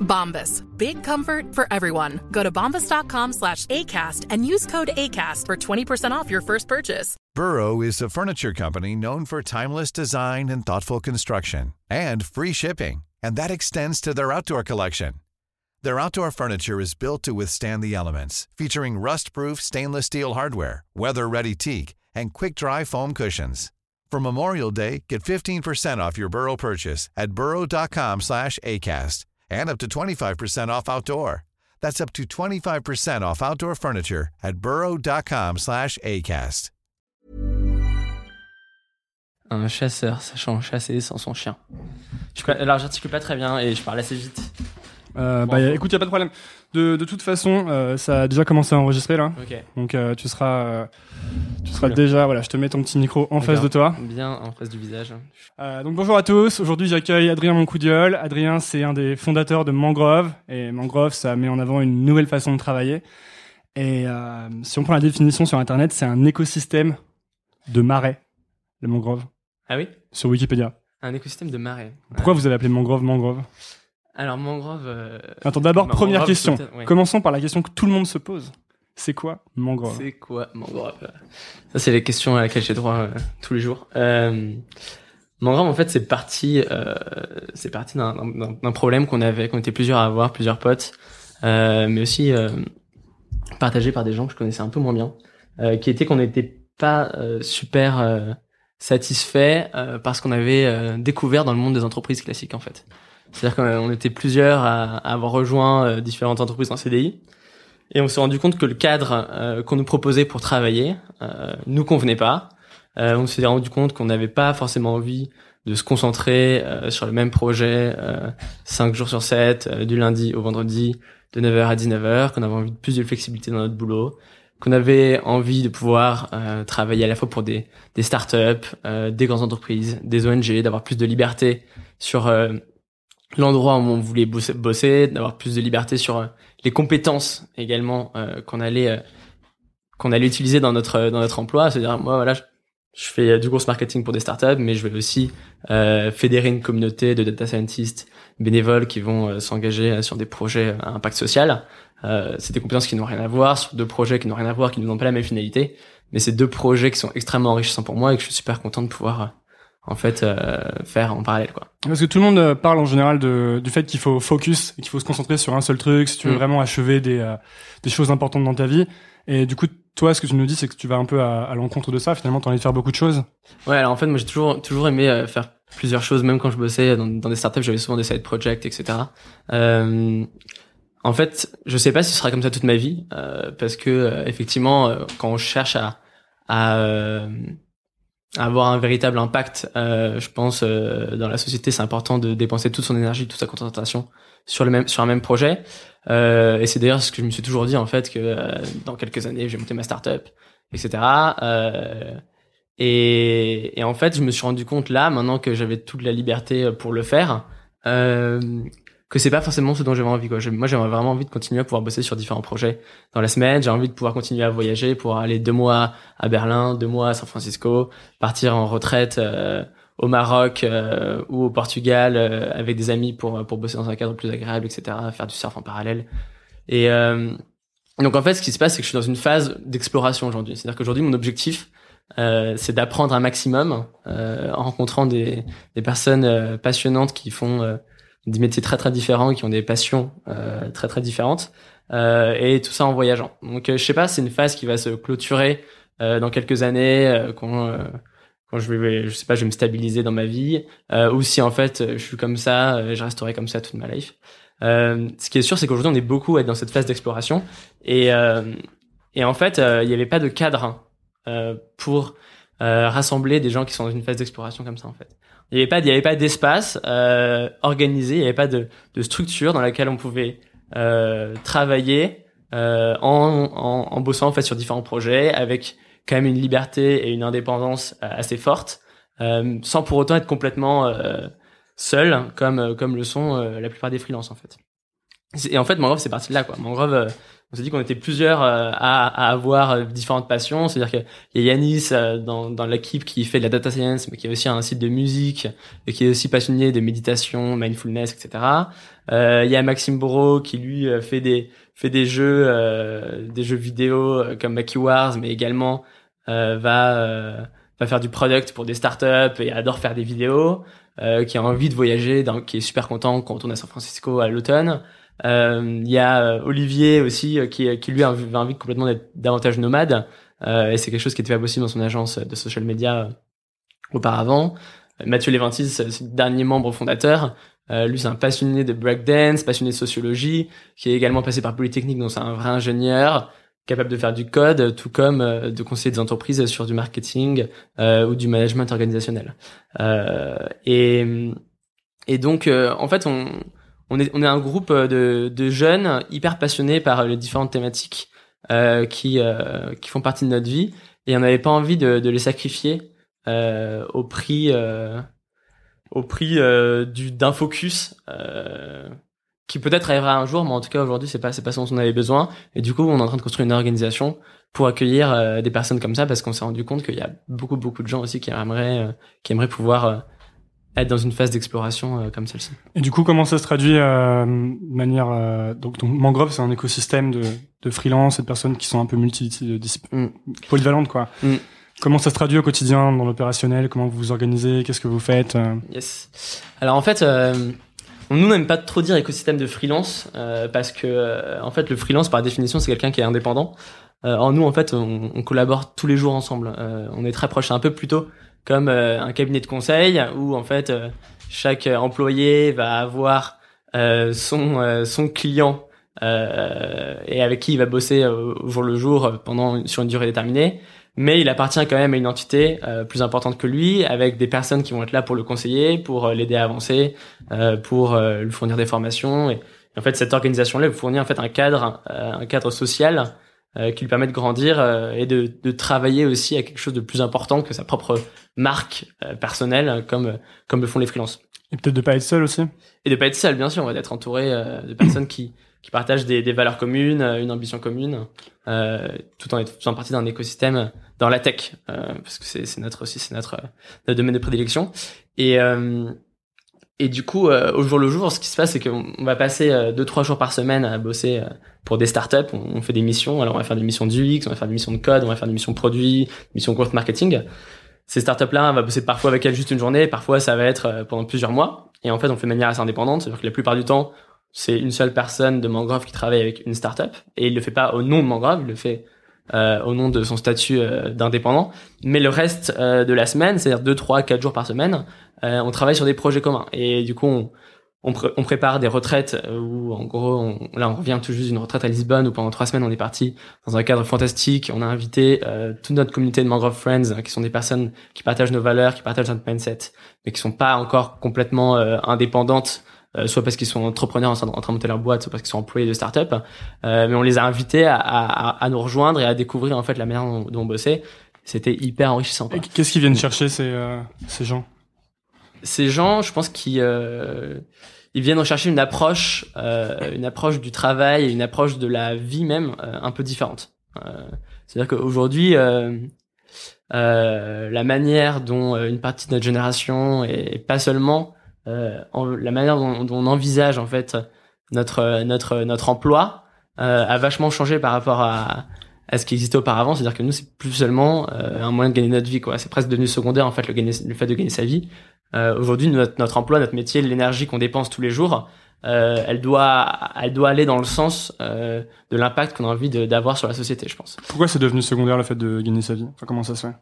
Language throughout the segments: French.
Bombas. Big comfort for everyone. Go to bombas.com slash ACAST and use code ACAST for 20% off your first purchase. Burrow is a furniture company known for timeless design and thoughtful construction and free shipping, and that extends to their outdoor collection. Their outdoor furniture is built to withstand the elements, featuring rust-proof stainless steel hardware, weather-ready teak, and quick-dry foam cushions. For Memorial Day, get 15% off your Burrow purchase at burrow.com slash ACAST and up to 25% off outdoor. That's up to 25% off outdoor furniture at burrow.com slash ACAST. Un chasseur sachant chasser sans son chien. Je, j'articule pas très bien et je parle assez vite. Euh, bah, écoute, y a pas de problème. De, de toute façon, euh, ça a déjà commencé à enregistrer là. Ok. Donc euh, tu seras, tu seras Cool. déjà, voilà, je te mets ton petit micro en face de toi. Bien en face du visage. Euh, donc bonjour à tous. Aujourd'hui, j'accueille Adrien Moncoudiol. Adrien, c'est un des fondateurs de Mangrove et Mangrove, ça met en avant une nouvelle façon de travailler. Et euh, si on prend la définition sur Internet, c'est un écosystème de marais, le mangrove, Ah oui? Sur Wikipédia. Un écosystème de marais. Pourquoi vous avez appelé mangrove mangrove? Alors mangrove. euh, Attends, d'abord, première question. ouais. Commençons par la question que tout le monde se pose. C'est quoi mangrove? C'est quoi mangrove? Ça c'est les questions à laquelle j'ai droit euh, tous les jours. Euh, mangrove en fait c'est parti, c'est parti d'un- d'un d'un problème qu'on avait, qu'on était plusieurs à avoir, plusieurs potes, mais aussi partagé par des gens que je connaissais un peu moins bien, qui était qu'on n'était pas super satisfait parce qu'on avait découvert dans le monde des entreprises classiques en fait. C'est-à-dire qu'on était plusieurs à, avoir rejoint euh, différentes entreprises en CDI. Et on s'est rendu compte que le cadre euh, qu'on nous proposait pour travailler euh, nous convenait pas. On s'est rendu compte qu'on n'avait pas forcément envie de se concentrer sur le même projet euh, 5 jours sur 7, euh, du lundi au vendredi, de 9h à 19h, qu'on avait envie de plus de flexibilité dans notre boulot, qu'on avait envie de pouvoir euh, travailler à la fois pour des, des startups, des grandes entreprises, des ONG, d'avoir plus de liberté sur l'endroit où on voulait bosser, bosser d'avoir plus de liberté sur euh, les compétences également euh, qu'on allait euh, qu'on allait utiliser dans notre dans notre emploi. C'est-à-dire moi voilà je, fais du gros marketing pour des startups mais je vais aussi euh, fédérer une communauté de data scientists bénévoles qui vont s'engager sur des projets à impact social. Euh, c'est des compétences qui n'ont rien à voir sur deux projets qui n'ont rien à voir qui n'ont pas la même finalité. Mais c'est deux projets qui sont extrêmement enrichissants pour moi et que je suis super content de pouvoir en fait euh, faire en parallèle quoi Parce que tout le monde euh, parle en général de, du fait qu'il faut focus et qu'il faut se concentrer sur un seul truc si tu veux Mm. vraiment achever des, euh, des choses importantes dans ta vie. Et du coup, toi, ce que tu nous dis, c'est que tu vas un peu à, à l'encontre de ça. Finalement, tu as envie de faire beaucoup de choses. Ouais, alors en fait, moi j'ai toujours toujours aimé euh, faire plusieurs choses, même quand je bossais dans, dans des startups, j'avais souvent des side projects, etc. Euh, en fait, je sais pas si ce sera comme ça toute ma vie, euh, parce que euh, effectivement, quand on cherche à à, euh, à avoir un véritable impact, euh, je pense euh, dans la société, c'est important de dépenser toute son énergie, toute sa concentration sur le même sur un même projet. Euh, et c'est d'ailleurs ce que je me suis toujours dit en fait que euh, dans quelques années, je vais monter ma startup, etc. Euh, et, et en fait, je me suis rendu compte là, maintenant que j'avais toute la liberté euh, pour le faire, que c'est pas forcément ce dont j'avais envie. Quoi. Moi, j'avais vraiment envie de continuer à pouvoir bosser sur différents projets dans la semaine. J'ai envie de pouvoir continuer à voyager, pouvoir aller deux mois à Berlin, deux mois à San Francisco, partir en retraite euh, au Maroc euh, ou au Portugal euh, avec des amis pour pour bosser dans un cadre plus agréable, etc. Faire du surf en parallèle. Et euh, donc en fait, ce qui se passe, c'est que je suis dans une phase d'exploration aujourd'hui. C'est-à-dire qu'aujourd'hui, mon objectif, euh, c'est d'apprendre un maximum euh, en rencontrant des, des personnes euh, passionnantes qui font euh, des métiers très très différents, qui ont des passions euh, très très différentes, euh, et tout ça en voyageant. Donc euh, je sais pas, c'est une phase qui va se clôturer euh, dans quelques années, euh, quand quand je vais, je sais pas, je vais me stabiliser dans ma vie, ou si en fait je suis comme ça, je resterai comme ça toute ma life. Ce qui est sûr, c'est qu'aujourd'hui on est beaucoup à être dans cette phase d'exploration et et en fait il n'y avait pas de cadre euh, pour rassembler des gens qui sont dans une phase d'exploration comme ça en fait. Il n'y avait pas, il y avait pas d'espace euh, organisé, il n'y avait pas de, de structure dans laquelle on pouvait euh, travailler euh, en, en, en bossant en fait sur différents projets avec quand même une liberté et une indépendance euh, assez forte, euh, sans pour autant être complètement euh, seul, comme comme le sont la plupart des freelances en fait. Et en fait, Mangrove, c'est parti de là quoi. Mangrove, on s'est dit qu'on était plusieurs euh, à, à avoir euh, différentes passions. C'est-à-dire qu'il y a Yanis euh, dans, dans l'équipe qui fait de la data science, mais qui a aussi un site de musique et qui est aussi passionné de méditation, mindfulness, etc. Euh, Il y a Maxime Bourreau qui lui fait des fait des jeux euh, des jeux vidéo comme Maki Wars, mais également euh, va va faire du product pour des startups et adore faire des vidéos. Qui a envie de voyager, dans- qui est super content quand on retourne à San Francisco à l'automne. Euh, Il y a euh, Olivier aussi euh, qui, qui lui envie complètement d'être davantage nomade et c'est quelque chose qui était pas possible dans son agence de social media auparavant. Mathieu Léventis, c'est le dernier membre fondateur. Euh, lui, c'est un passionné de breakdance, passionné de sociologie, qui est également passé par Polytechnique, donc c'est un vrai ingénieur, capable de faire du code, tout comme euh, de conseiller des entreprises sur du marketing euh, ou du management organisationnel. Et, et donc, en fait, on, on est, on est un groupe de, de jeunes hyper passionnés par les différentes thématiques euh, qui, euh, qui font partie de notre vie, et on n'avait pas envie de, de les sacrifier euh, au prix, euh, au prix euh, du d'un focus. Euh, qui peut-être arrivera un jour, mais en tout cas aujourd'hui c'est pas c'est pas ce dont on avait besoin. Et du coup on est en train de construire une organisation pour accueillir euh, des personnes comme ça parce qu'on s'est rendu compte qu'il y a beaucoup beaucoup de gens aussi qui aimeraient euh, qui aimeraient pouvoir euh, être dans une phase d'exploration euh, comme celle-ci. Et du coup, comment ça se traduit euh, de manière euh, donc, donc Mangrove, c'est un écosystème de, de freelance et de personnes qui sont un peu multi Mm. polyvalentes quoi. Mm. Comment ça se traduit au quotidien dans l'opérationnel? Comment vous vous organisez? Qu'est-ce que vous faites? Yes. Alors en fait, nous n'aime pas trop dire écosystème de freelance parce que en fait le freelance par définition c'est quelqu'un qui est indépendant. En nous en fait on, on collabore tous les jours ensemble. On est très proches, c'est un peu plutôt comme euh, un cabinet de conseil où en fait euh, chaque employé va avoir euh, son euh, son client euh, et avec qui il va bosser euh, au jour le jour euh, pendant sur une durée déterminée mais il appartient quand même à une entité euh, plus importante que lui, avec des personnes qui vont être là pour le conseiller, pour euh, l'aider à avancer, euh, pour euh, lui fournir des formations. Et, et en fait, cette organisation-là vous fournit en fait un cadre, euh, un cadre social euh, qui lui permet de grandir euh, et de, de travailler aussi à quelque chose de plus important que sa propre marque euh, personnelle, comme comme le font les freelances. Et peut-être de pas être seul aussi. Et de pas être seul, bien sûr, on va d'être entouré euh, de personnes qui qui partagent des, des valeurs communes, euh, une ambition commune, euh, tout en faisant partie d'un écosystème dans la tech, euh, parce que c'est c'est notre aussi c'est notre, euh, notre domaine de prédilection. Et euh, et du coup, euh, au jour le jour, ce qui se passe, c'est qu'on on va passer euh, deux trois jours par semaine à bosser euh, pour des startups. On, fait des missions. Alors, on va faire des missions d'UX, on va faire des missions de code, on va faire des missions de produits, des missions growth marketing. Ces startups-là, on va bosser parfois avec elles juste une journée, parfois ça va être euh, pendant plusieurs mois. Et en fait, on fait de manière assez indépendante, c'est-à-dire que la plupart du temps, c'est une seule personne de Mangrove qui travaille avec une startup, et il le fait pas au nom de Mangrove, il le fait euh, au nom de son statut euh, d'indépendant. Mais le reste euh, de la semaine, c'est-à-dire deux, trois, quatre jours par semaine, euh, on travaille sur des projets communs. Et du coup, on, on, pré- on prépare des retraites euh, où, en gros, on, là, on revient tout juste d'une retraite à Lisbonne où pendant trois semaines, on est parti dans un cadre fantastique. On a invité euh, toute notre communauté de Mangrove Friends, hein, qui sont des personnes qui partagent nos valeurs, qui partagent notre mindset, mais qui sont pas encore complètement euh, indépendantes euh, soit parce qu'ils sont entrepreneurs en train, de, monter leur boîte, soit parce qu'ils sont employés de start-up. Euh, mais on les a invités à, à, à nous rejoindre et à découvrir en fait la manière dont, on bossait. C'était hyper enrichissant. Qu'est-ce qu'ils viennent chercher ces euh, ces gens? Ces gens, je pense qu'ils euh, ils viennent rechercher une approche, euh, une approche du travail et une approche de la vie même euh, un peu différente. Euh, C'est-à-dire qu'aujourd'hui, euh, euh, la manière dont une partie de notre génération et pas seulement en- la manière dont, on envisage en fait notre notre notre emploi a vachement changé par rapport à à ce qui existait auparavant, c'est-à-dire que nous c'est plus seulement euh, un moyen de gagner notre vie quoi, c'est presque devenu secondaire en fait le, gagner, le fait de gagner sa vie. Euh, Aujourd'hui notre notre emploi, notre métier, l'énergie qu'on dépense tous les jours euh, elle doit, elle doit aller dans le sens euh, de l'impact qu'on a envie d'avoir sur la société, je pense. Pourquoi c'est devenu secondaire le fait de gagner sa vie? Enfin, comment ça se fait?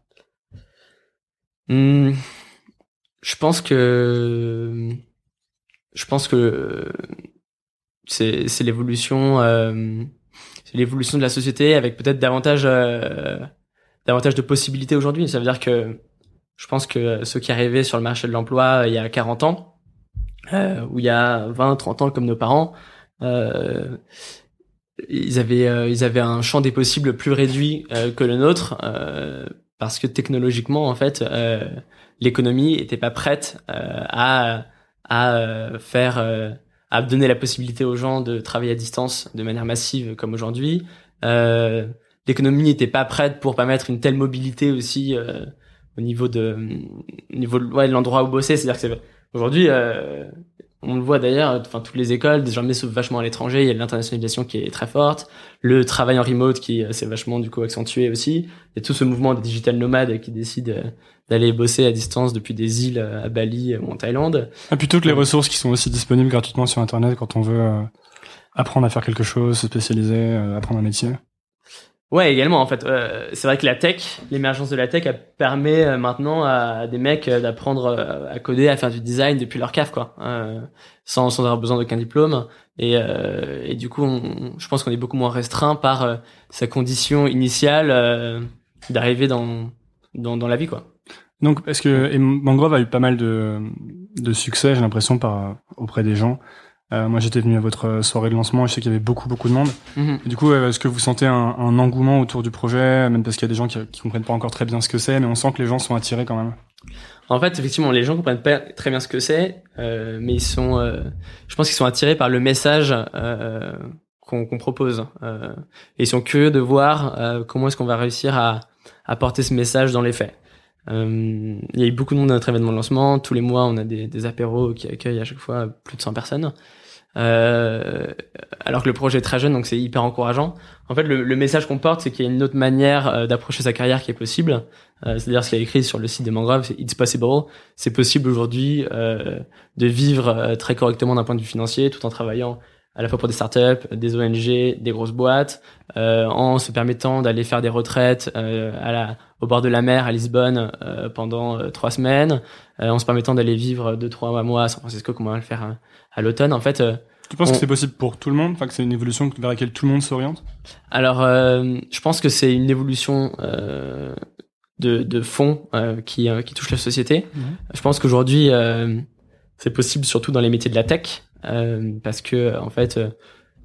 Hmm, je pense que je pense que c'est c'est l'évolution euh, c'est l'évolution de la société avec peut-être davantage euh, davantage de possibilités aujourd'hui. Ça veut dire que je pense que ceux qui arrivaient sur le marché de l'emploi euh, il y a 40 ans euh, ou il y a 20 30 ans comme nos parents euh, ils avaient ils avaient un champ des possibles plus réduit que le nôtre parce que technologiquement en fait l'économie était pas prête à à faire à donner la possibilité aux gens de travailler à distance de manière massive comme aujourd'hui. Euh, l'économie n'était pas prête pour permettre une telle mobilité aussi euh, au niveau de au niveau de, ouais, de l'endroit où bosser c'est à dire que aujourd'hui euh, on le voit d'ailleurs, enfin toutes les écoles désormais s'ouvrent vachement à l'étranger. Il y a l'internationalisation qui est très forte, le travail en remote qui euh, s'est vachement du coup accentué aussi. Il y a tout ce mouvement des digital nomades qui décident euh, d'aller bosser à distance depuis des îles euh, à Bali ou en Thaïlande. Ah, plutôt que les ressources qui sont aussi disponibles gratuitement sur Internet quand on veut euh, apprendre à faire quelque chose, se spécialiser, euh, apprendre un métier. Ouais, également en fait. Euh, c'est vrai que la tech, l'émergence de la tech, elle permet euh, maintenant à des mecs euh, d'apprendre à coder, à faire du design depuis leur cave, quoi, sans, avoir besoin d'aucun diplôme. Et, du coup, je pense qu'on est beaucoup moins restreint par sa condition initiale d'arriver dans, dans la vie, quoi. Donc, est-ce que Mangrove a eu pas mal de, de succès, j'ai l'impression, auprès des gens. Euh, moi, j'étais venu à votre soirée de lancement et je sais qu'il y avait beaucoup, beaucoup de monde. Mhm. Et du coup, euh, est-ce que vous sentez un, un engouement autour du projet, même parce qu'il y a des gens qui, qui comprennent pas encore très bien ce que c'est, mais on sent que les gens sont attirés quand même? En fait, effectivement, les gens comprennent pas très bien ce que c'est, euh, mais ils sont, euh, je pense qu'ils sont attirés par le message euh, qu'on propose. Euh, et ils sont curieux de voir euh, comment est-ce qu'on va réussir à, à porter ce message dans les faits. Euh, il y a eu beaucoup de monde à notre événement de lancement. Tous les mois, on a des, des apéros qui accueillent à chaque fois plus de 100 personnes. Euh, alors que le projet est très jeune, donc c'est hyper encourageant. En fait, le, le message qu'on porte, c'est qu'il y a une autre manière euh, d'approcher sa carrière qui est possible. Euh, C'est-à-dire ce qu'il y a écrit sur le site de Mangrove, c'est It's possible. C'est possible aujourd'hui euh, de vivre euh, très correctement d'un point de vue financier, tout en travaillant à la fois pour des startups, des ONG, des grosses boîtes, euh, en se permettant d'aller faire des retraites euh, à la, au bord de la mer à Lisbonne euh, pendant euh, trois semaines, euh, en se permettant d'aller vivre deux trois mois à San Francisco, comme on va le faire euh, à l'automne. En fait, Tu penses On- que c'est possible pour tout le monde, enfin que c'est une évolution vers laquelle tout le monde s'oriente? Alors, euh, je pense que c'est une évolution euh, de, de fond euh, qui, qui touche la société. Mhm. Je pense qu'aujourd'hui, euh, c'est possible surtout dans les métiers de la tech, parce que en fait, euh,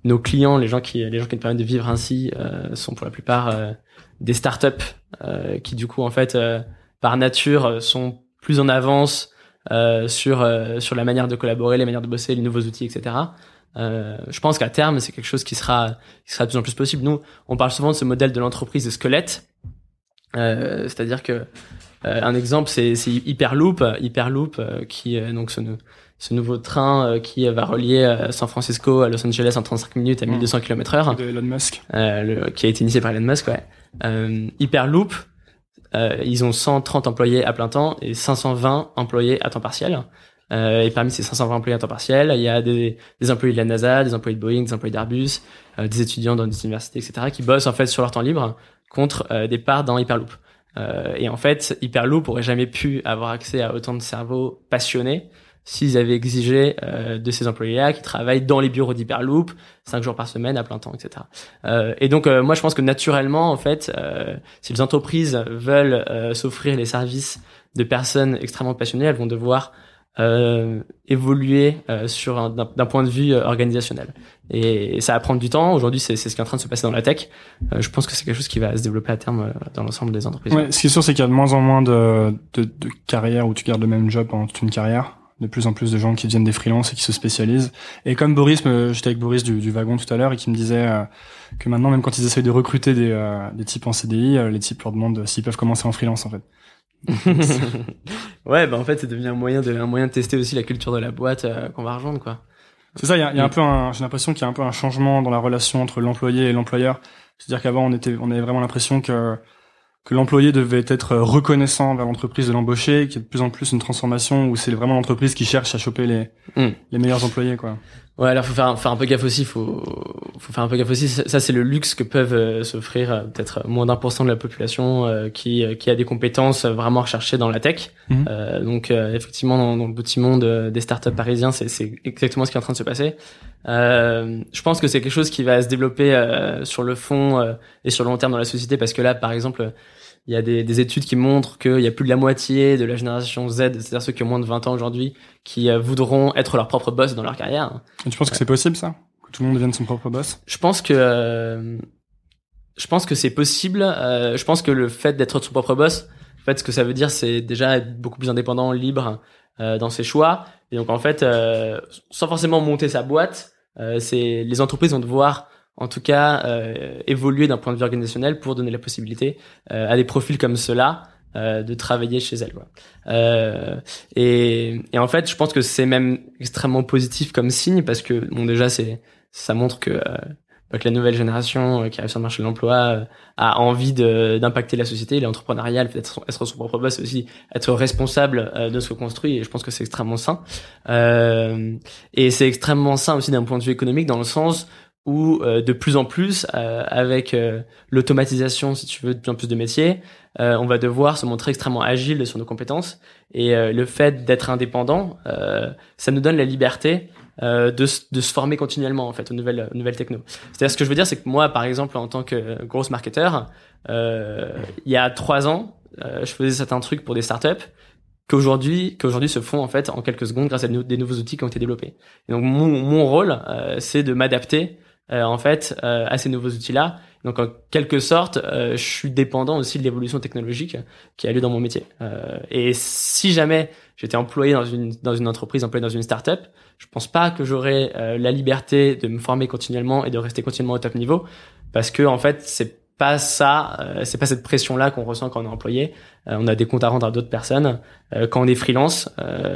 nos clients, les gens qui, les gens qui nous permettent de vivre ainsi, euh, sont pour la plupart euh, des startups euh, qui du coup, en fait, euh, par nature, euh, sont plus en avance euh, sur euh, sur la manière de collaborer, les manières de bosser, les nouveaux outils, etc. Euh, je pense qu'à terme, c'est quelque chose qui sera qui sera de plus en plus possible. Nous, on parle souvent de ce modèle de l'entreprise de squelette, Euh, c'est-à-dire que euh, un exemple, c'est Hyperloop, Hyperloop euh, qui donc ce, ce nouveau train euh, qui va relier euh, San Francisco à Los Angeles en 35 minutes à 1200 km/h de Elon Musk euh, le- qui a été initié par Elon Musk, ouais. Euh, Hyperloop, euh, ils ont 130 employés à plein temps et 520 employés à temps partiel. Euh, et parmi ces 520 employés à temps partiel, il y a des, des employés de la NASA, des employés de Boeing, des employés d'Airbus, euh, des étudiants dans des universités, etc., qui bossent en fait sur leur temps libre contre euh, des parts dans Hyperloop. Euh, et en fait, Hyperloop aurait jamais pu avoir accès à autant de cerveaux passionnés s'ils avaient exigé euh, de ces employés-là qui travaillent dans les bureaux d'Hyperloop, cinq jours par semaine à plein temps, etc. Euh, et donc, euh, moi, je pense que naturellement, en fait, euh, si les entreprises veulent euh, s'offrir les services de personnes extrêmement passionnées, elles vont devoir euh, évoluer sur un- d'un point de vue organisationnel. Et, ça va prendre du temps. Aujourd'hui, c'est ce qui est en train de se passer dans la tech. Je pense que c'est quelque chose qui va se développer à terme dans l'ensemble des entreprises. Ouais, ce qui est sûr, c'est qu'il y a de moins en moins de, de, de carrières où tu gardes le même job pendant toute une carrière. De plus en plus de gens qui deviennent des freelances et qui se spécialisent. Et comme Boris, me- j'étais avec Boris du, du wagon tout à l'heure et qui me disait euh, que maintenant, même quand ils essayent de recruter des, euh, des types en CDI, euh, les types leur demandent s'ils peuvent commencer en freelance en fait. ouais, bah en fait, c'est devenu un moyen de un moyen de tester aussi la culture de la boîte euh, qu'on va rejoindre, quoi. C'est ça, il y a, y a un peu un, j'ai l'impression qu'il y a un peu un changement dans la relation entre l'employé et l'employeur. C'est-à-dire qu'avant, on était, on avait vraiment l'impression que, que l'employé devait être reconnaissant vers l'entreprise de l'embaucher, qu'il y a de plus en plus une transformation où c'est vraiment l'entreprise qui cherche à choper les, Mm. les meilleurs employés, quoi. Ouais, alors faut faire, faire un peu gaffe aussi. Faut, faut faire un peu gaffe aussi. Ça, c'est le luxe que peuvent euh, s'offrir euh, peut-être moins d'un pour cent de la population euh, qui, qui a des compétences vraiment recherchées dans la tech. Mhm. donc, effectivement, dans, dans, le petit monde des startups parisiens, c'est, c'est exactement ce qui est en train de se passer. je pense que c'est quelque chose qui va se développer sur le fond et sur le long terme dans la société parce que là, par exemple, il y a des, des études qui montrent qu'il y a plus de la moitié de la génération Z, c'est-à-dire ceux qui ont moins de 20 ans aujourd'hui, qui euh, voudront être leur propre boss dans leur carrière. Et tu penses que c'est possible ça? Que tout le monde devienne son propre boss? Je pense que euh, je pense que c'est possible. Euh, je pense que le fait d'être son propre boss, en fait, ce que ça veut dire, c'est déjà être beaucoup plus indépendant, libre dans ses choix. Et donc, en fait, sans forcément monter sa boîte, c'est les entreprises vont devoir en tout cas euh, évoluer d'un point de vue organisationnel pour donner la possibilité euh, à des profils comme ceux-là euh, de travailler chez elles. Quoi. Euh, et, et, en fait, je pense que c'est même extrêmement positif comme signe parce que bon déjà c'est ça montre que, euh, que la nouvelle génération qui arrive sur le marché de l'emploi a envie d'impacter la société, l'entrepreneuriat, peut-être être son propre boss, aussi être responsable de ce qu'on construit. Et je pense que c'est extrêmement sain. et c'est extrêmement sain aussi d'un point de vue économique dans le sens où euh, de plus en plus, euh, avec euh, l'automatisation, si tu veux, de plus en plus de métiers, on va devoir se montrer extrêmement agile sur nos compétences. Et le fait d'être indépendant, ça nous donne la liberté de, de, se former continuellement en fait aux nouvelles, aux nouvelles techno. C'est-à-dire ce que je veux dire, c'est que moi, par exemple, en tant que grosse marketeur, il y a trois ans, je faisais certains trucs pour des startups qu'aujourd'hui qu'aujourd'hui se font en fait en quelques secondes grâce à des nouveaux outils qui ont été développés. Donc mon, mon rôle, c'est de m'adapter euh, en fait euh, à ces nouveaux outils-là. Donc en quelque sorte, euh, je suis dépendant aussi de l'évolution technologique qui a lieu dans mon métier. et si jamais j'étais employé dans une dans une entreprise, employé dans une startup, je pense pas que j'aurais la liberté de me former continuellement et de rester continuellement au top niveau, parce que en fait c'est pas ça, c'est pas cette pression là qu'on ressent quand on est employé. on a des comptes à rendre à d'autres personnes. quand on est freelance,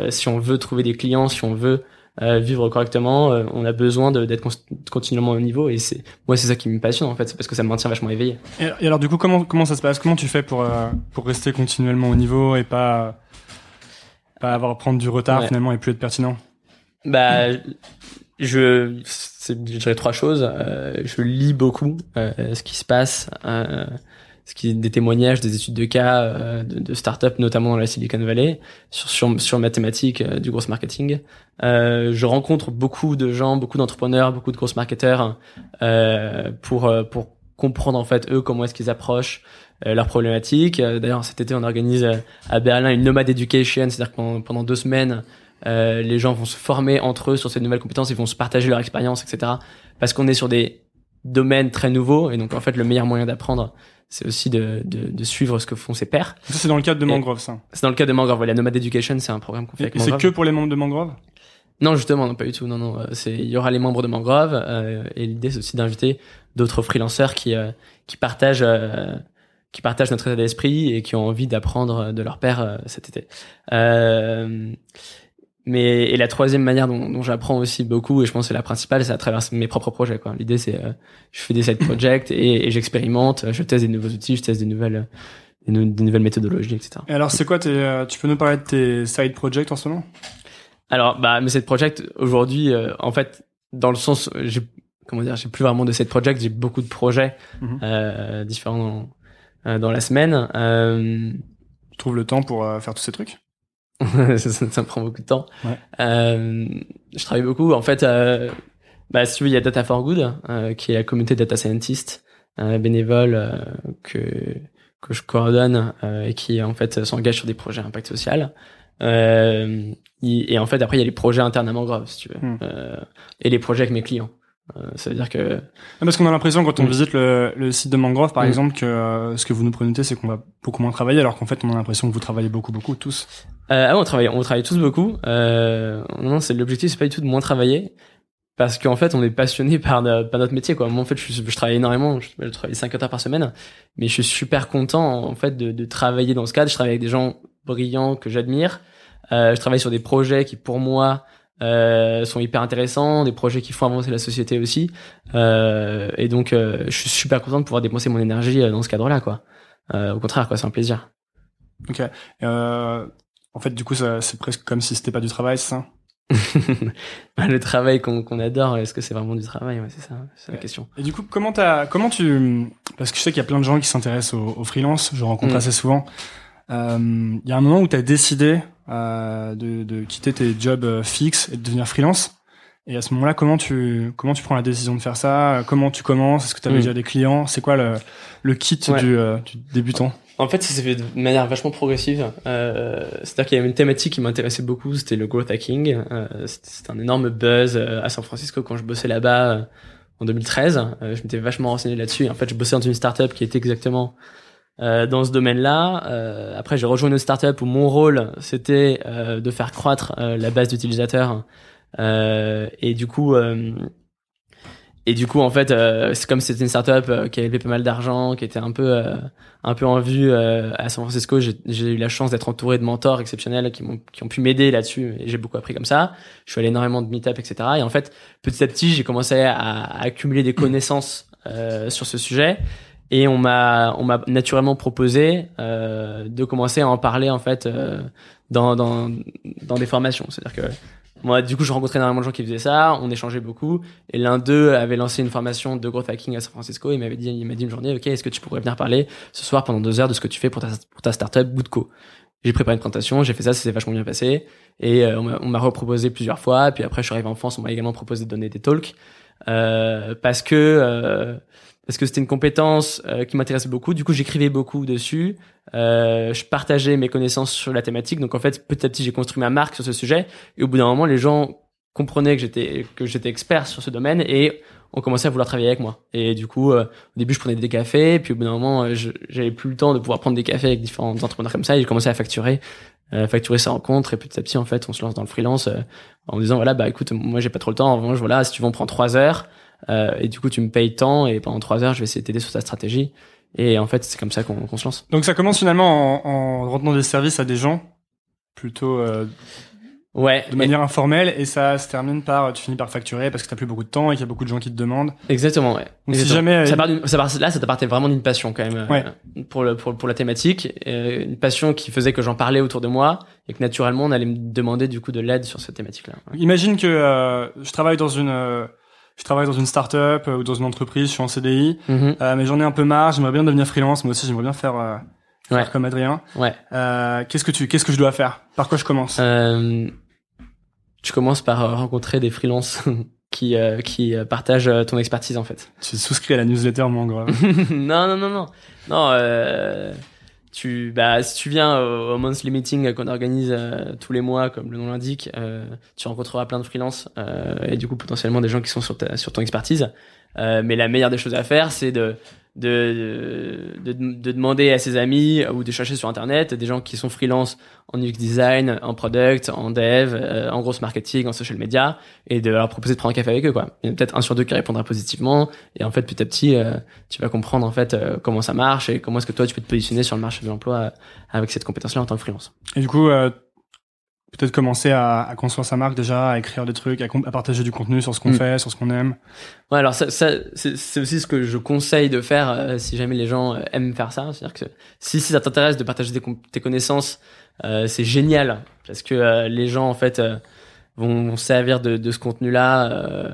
si on veut trouver des clients, si on veut euh, vivre correctement, euh, on a besoin d'être continuellement au niveau et c'est moi c'est ça qui me passionne en fait, c'est parce que ça me maintient vachement éveillé. Et, alors du coup comment comment ça se passe? Comment tu fais pour euh, pour rester continuellement au niveau et pas pas avoir prendre du retard finalement et plus être pertinent? Bah je je dirais trois choses. je lis beaucoup ce qui se passe ce qui est des témoignages, des études de cas euh, de, de start-up, notamment dans la Silicon Valley, sur sur, sur mathématiques, euh, du gros marketing. Euh, je rencontre beaucoup de gens, beaucoup d'entrepreneurs, beaucoup de gros marketeurs euh, pour euh, pour comprendre en fait eux comment est-ce qu'ils approchent leurs problématiques. D'ailleurs, cet été, on organise à Berlin une nomade education, c'est-à-dire que pendant, deux semaines, les gens vont se former entre eux sur ces nouvelles compétences, ils vont se partager leur expérience, etc. Parce qu'on est sur des domaines très nouveaux et donc en fait le meilleur moyen d'apprendre c'est aussi de, de, de, suivre ce que font ses pairs. Ça, c'est dans le cadre de Mangrove, ça. C'est dans le cadre de Mangrove. La Nomad Education, c'est un programme qu'on fait avec Mangrove. C'est que pour les membres de Mangrove? Non, justement, non, pas du tout. Non, non. Euh, c'est, il y aura les membres de Mangrove, euh, et l'idée, c'est aussi d'inviter d'autres freelanceurs qui, euh, qui partagent, euh, qui partagent notre état d'esprit et qui ont envie d'apprendre de leur père cet été. Mais et la troisième manière dont, dont j'apprends aussi beaucoup, et je pense que c'est la principale, c'est à travers mes propres projets. Quoi. L'idée, c'est euh, je fais des side projects et, et j'expérimente, je teste des nouveaux outils, je teste des nouvelles, des, nouvelles méthodologies, etc. Et alors, c'est quoi tes, euh, Tu peux nous parler de tes side projects en ce moment? Alors, bah, mes side projects aujourd'hui, euh, en fait, dans le sens, j'ai comment dire, j'ai plus vraiment de side projects, j'ai beaucoup de projets mhm. euh, différents dans, dans, la semaine. tu trouves le temps pour faire tous ces trucs? ça, ça, me prend beaucoup de temps. Ouais. Euh, je travaille beaucoup. En fait, euh, bah, si tu veux, il y a Data for Good, euh, qui est la communauté data scientist euh, bénévole euh, que que je coordonne et qui en fait s'engage sur des projets à impact social. et en fait, après, il y a les projets internes à Mangrove, si tu veux, hmm. et les projets avec mes clients. Euh, ça veut dire que ah, parce qu'on a l'impression quand on mm. visite le, le, site de Mangrove par mm. exemple que euh, ce que vous nous prenotez c'est qu'on va beaucoup moins travailler alors qu'en fait on a l'impression que vous travaillez beaucoup beaucoup tous. Euh, ah, on travaille on travaille tous beaucoup. Euh, non c'est l'objectif c'est pas du tout de moins travailler parce qu'en fait on est passionné par, par notre métier quoi. Moi en fait je, je travaille énormément, je, je, travaille 5 heures par semaine, mais je suis super content en fait de, de travailler dans ce cadre. Je travaille avec des gens brillants que j'admire. Euh, je travaille sur des projets qui pour moi euh, sont hyper intéressants, des projets qui font avancer la société aussi. Euh, et donc, euh, je suis super content de pouvoir dépenser mon énergie euh, dans ce cadre-là, quoi. au contraire, quoi, c'est un plaisir. Ok. en fait, du coup, c'est presque comme si c'était pas du travail, ça? Bah, le travail qu'on adore, est-ce que c'est vraiment du travail? Ouais, C'est ça, c'est la question. Et du coup, comment t'as, comment tu, parce que je sais qu'il y a plein de gens qui s'intéressent au, au freelance, je rencontre Mm. assez souvent. Euh, Il y a un moment où tu as décidé euh, de, de quitter tes jobs euh, fixes et de devenir freelance. Et à ce moment-là, comment tu, comment tu prends la décision de faire ça? Comment tu commences? Est-ce que tu avais Mm. déjà des clients? C'est quoi le, le kit Ouais. du, euh, du débutant? En fait, ça s'est fait de manière vachement progressive. Euh, C'est-à-dire qu'il y avait une thématique qui m'intéressait beaucoup, c'était le growth hacking. Euh, c'était un énorme buzz à San Francisco quand je bossais là-bas en 2013. Euh, je m'étais vachement renseigné là-dessus. En fait, je bossais dans une startup qui était exactement euh, dans ce domaine-là. Euh, après, j'ai rejoint une startup où mon rôle c'était euh, de faire croître euh, la base d'utilisateurs. Euh, et du coup, euh, et du coup, en fait, c'est comme c'était une startup qui avait pas mal d'argent, qui était un peu, un peu en vue à San Francisco. J'ai eu la chance d'être entouré de mentors exceptionnels qui m'ont, qui ont pu m'aider là-dessus. Et j'ai beaucoup appris comme ça. Je suis allé énormément de meet-up, etc. Et en fait, petit à petit, j'ai commencé à, à accumuler des connaissances sur ce sujet. Et on m'a, on m'a naturellement proposé euh, de commencer à en parler en fait euh, dans, dans, dans des formations. C'est-à-dire que moi, du coup, je rencontrais énormément de gens qui faisaient ça, on échangeait beaucoup, et l'un d'eux avait lancé une formation de growth hacking à San Francisco, il m'avait dit, il m'a dit une journée, ok, est-ce que tu pourrais venir parler ce soir pendant deux heures de ce que tu fais pour ta, pour ta startup Goodco J'ai préparé une présentation, j'ai fait ça, ça s'est vachement bien passé, et euh, on m'a- reproposé plusieurs fois, puis après, je suis arrivé en France, on m'a également proposé de donner des talks, euh, parce que euh, parce que c'était une compétence euh, qui m'intéressait beaucoup. Du coup, j'écrivais beaucoup dessus. Euh, je partageais mes connaissances sur la thématique. Donc, en fait, petit à petit, j'ai construit ma marque sur ce sujet. Et au bout d'un moment, les gens comprenaient que j'étais que j'étais expert sur ce domaine et ont commencé à vouloir travailler avec moi. Et du coup, euh, au début, je prenais des cafés. Puis au bout d'un moment, j'avais plus le temps de pouvoir prendre des cafés avec différents entrepreneurs comme ça. Et j'ai commencé à facturer, euh, facturer sa rencontre. Et petit à petit, en fait, on se lance dans le freelance euh, en disant voilà, bah écoute, moi, j'ai pas trop le temps. En revanche, voilà, si tu veux, on prend trois heures. Euh, et du coup, tu me payes tant et pendant trois heures, je vais essayer de t'aider sur ta stratégie. Et en fait, c'est comme ça qu'on qu'on se lance. Donc ça commence finalement en, en rendant des services à des gens, plutôt euh, Ouais, de manière informelle, et ça se termine par, tu finis par facturer parce que t'as plus beaucoup de temps et qu'il y a beaucoup de gens qui te demandent. exactement. Ouais. Donc si jamais- ça part ça part, là, ça partait vraiment d'une passion quand même euh, Ouais. pour le pour, pour la thématique, euh, une passion qui faisait que j'en parlais autour de moi et que naturellement, on allait me demander du coup de l'aide sur cette thématique-là. Ouais. Imagine que euh, je travaille dans une, euh, je travaille dans une start-up euh, ou dans une entreprise, je suis en CDI, Mhm. euh, mais j'en ai un peu marre, j'aimerais bien devenir freelance, moi aussi j'aimerais bien faire, euh, faire comme Adrien. Ouais. Euh, qu'est-ce que tu, qu'est-ce que je dois faire? Par quoi je commence? Euh, tu commences par rencontrer des freelances qui euh, qui partagent ton expertise en fait. Tu souscris à la newsletter Mangrove. non, non, non, non. Non, euh, tu, bah, si tu viens au, monthly meeting qu'on organise euh, tous les mois, comme le nom l'indique, euh, tu rencontreras plein de freelances euh, et du coup potentiellement des gens qui sont sur ton expertise. Euh, mais la meilleure des choses à faire, c'est de de, de, de, de demander à ses amis ou de chercher sur internet des gens qui sont freelance en UX design, en product, en dev, euh, en grosse marketing, en social media, et de leur proposer de prendre un café avec eux. Quoi. Il y en a peut-être un sur deux qui répondra positivement, et en fait petit à petit, euh, tu vas comprendre en fait euh, comment ça marche et comment est-ce que toi tu peux te positionner sur le marché de l'emploi avec cette compétence-là en tant que freelance. Et du coup, euh, peut-être commencer à, à construire sa marque déjà, à écrire des trucs, à, à partager du contenu sur ce qu'on Mm. fait, sur ce qu'on aime. Ouais, alors ça, ça c'est aussi ce que je conseille de faire euh, si jamais les gens euh, aiment faire ça. C'est-à-dire que si, si ça t'intéresse de partager tes, tes connaissances, euh, c'est génial parce que euh, les gens en fait euh, vont, vont servir de, de ce contenu-là euh,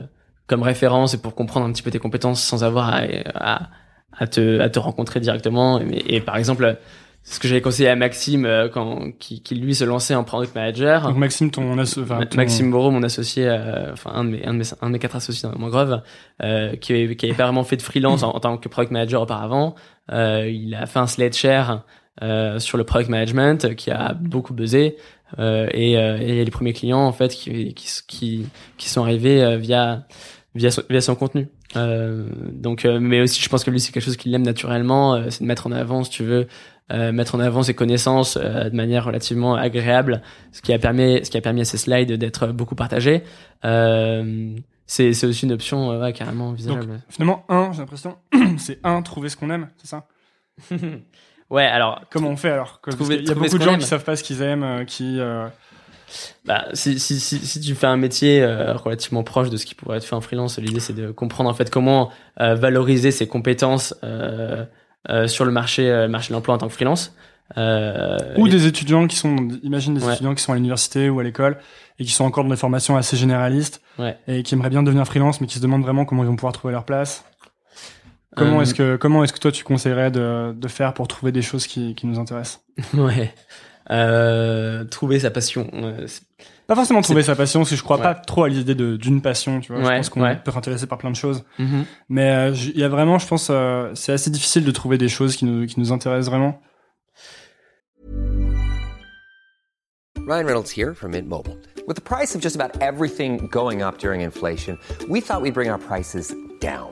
comme référence et pour comprendre un petit peu tes compétences sans avoir à, à, te, à te rencontrer directement. Et, et par exemple, c'est ce que j'avais conseillé à Maxime euh, quand qui, qui lui se lançait en product manager. Donc Maxime, ton, asso- enfin, Ma- ton- Maxime Moreau, mon associé, euh, enfin un de mes un de mes un de mes quatre associés dans Mangrove, euh, qui qui avait pas vraiment fait de freelance en, en tant que product manager auparavant. Euh, il a fait un sled share euh, sur le product management qui a beaucoup buzzé euh, et, et il y a les premiers clients en fait qui qui qui, qui sont arrivés euh, via via son, via son contenu. Euh, donc, euh, mais aussi, je pense que lui, c'est quelque chose qu'il aime naturellement, euh, c'est de mettre en avant, si tu veux, euh, mettre en avant ses connaissances euh, de manière relativement agréable, ce qui a permis, ce qui a permis à ces slides d'être beaucoup partagés. Euh, c'est, c'est aussi une option ouais, carrément envisageable. Finalement, un, j'ai l'impression, c'est un, trouver ce qu'on aime, c'est ça? Ouais, alors Comment on fait alors? Parce Trouver- qu'il y a beaucoup de gens aime. qui savent pas ce qu'ils aiment, qui... Bah, si, si, si, si tu fais un métier euh, relativement proche de ce qui pourrait être fait en freelance, l'idée c'est de comprendre en fait comment euh, valoriser ses compétences euh, sur le marché, euh, marché de l'emploi en tant que freelance. Euh, Ou des étudiants qui sont, imagine des Ouais. étudiants qui sont à l'université ou à l'école et qui sont encore dans des formations assez généralistes Ouais. et qui aimeraient bien devenir freelance mais qui se demandent vraiment comment ils vont pouvoir trouver leur place. Comment Euh, est-ce que comment est-ce que toi tu conseillerais de, de faire pour trouver des choses qui, qui nous intéressent? Ouais. Euh, trouver sa passion. Euh, Pas forcément trouver sa passion, parce que je crois Ouais. pas trop à l'idée de- d'une passion. Tu vois, je Ouais, pense qu'on ouais. peut s'intéresser par plein de choses, Mhm. mais euh, il y a vraiment, je pense, euh, c'est assez difficile de trouver des choses qui nous qui nous intéressent vraiment. Ryan Reynolds here from Mint Mobile. With the price of just about everything going up during inflation, we thought we'd bring our prices down.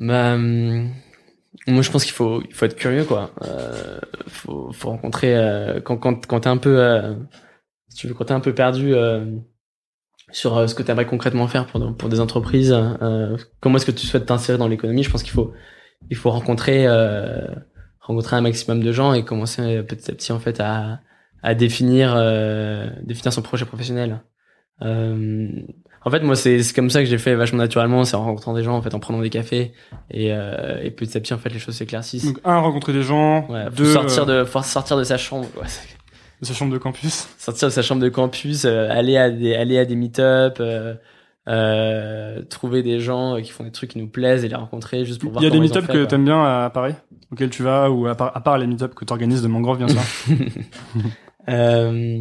Bah, hum, moi, je pense qu'il faut, il faut être curieux, quoi. Euh, faut, faut rencontrer euh, quand, quand, quand t'es un peu, euh, si tu veux, quand t'es un peu perdu euh, sur euh, ce que t'aimerais concrètement faire pour, pour des entreprises. euh, comment est-ce que tu souhaites t'insérer dans l'économie Je pense qu'il faut, il faut rencontrer, euh, rencontrer un maximum de gens et commencer petit à petit en fait à, à définir, euh, définir son projet professionnel. Euh, en fait, moi, c'est c'est comme ça que j'ai fait vachement naturellement, c'est en rencontrant des gens, en fait, en prenant des cafés, et, euh, et petit à petit, en fait, les choses s'éclaircissent. Donc un, rencontrer des gens, Ouais, faut deux, sortir euh, de, faut sortir de sa chambre, ouais, de sa chambre de campus. sortir de sa chambre de campus, euh, aller à des, aller à des meet-up, euh, euh, trouver des gens euh, qui font des trucs qui nous plaisent et les rencontrer juste pour voir Il y a des comment ils ont meet-up fait, que t'aimes bien à Paris, auxquels tu vas, ou à part, à part les meet-up que t'organises de Mangrove, bien sûr. Euh,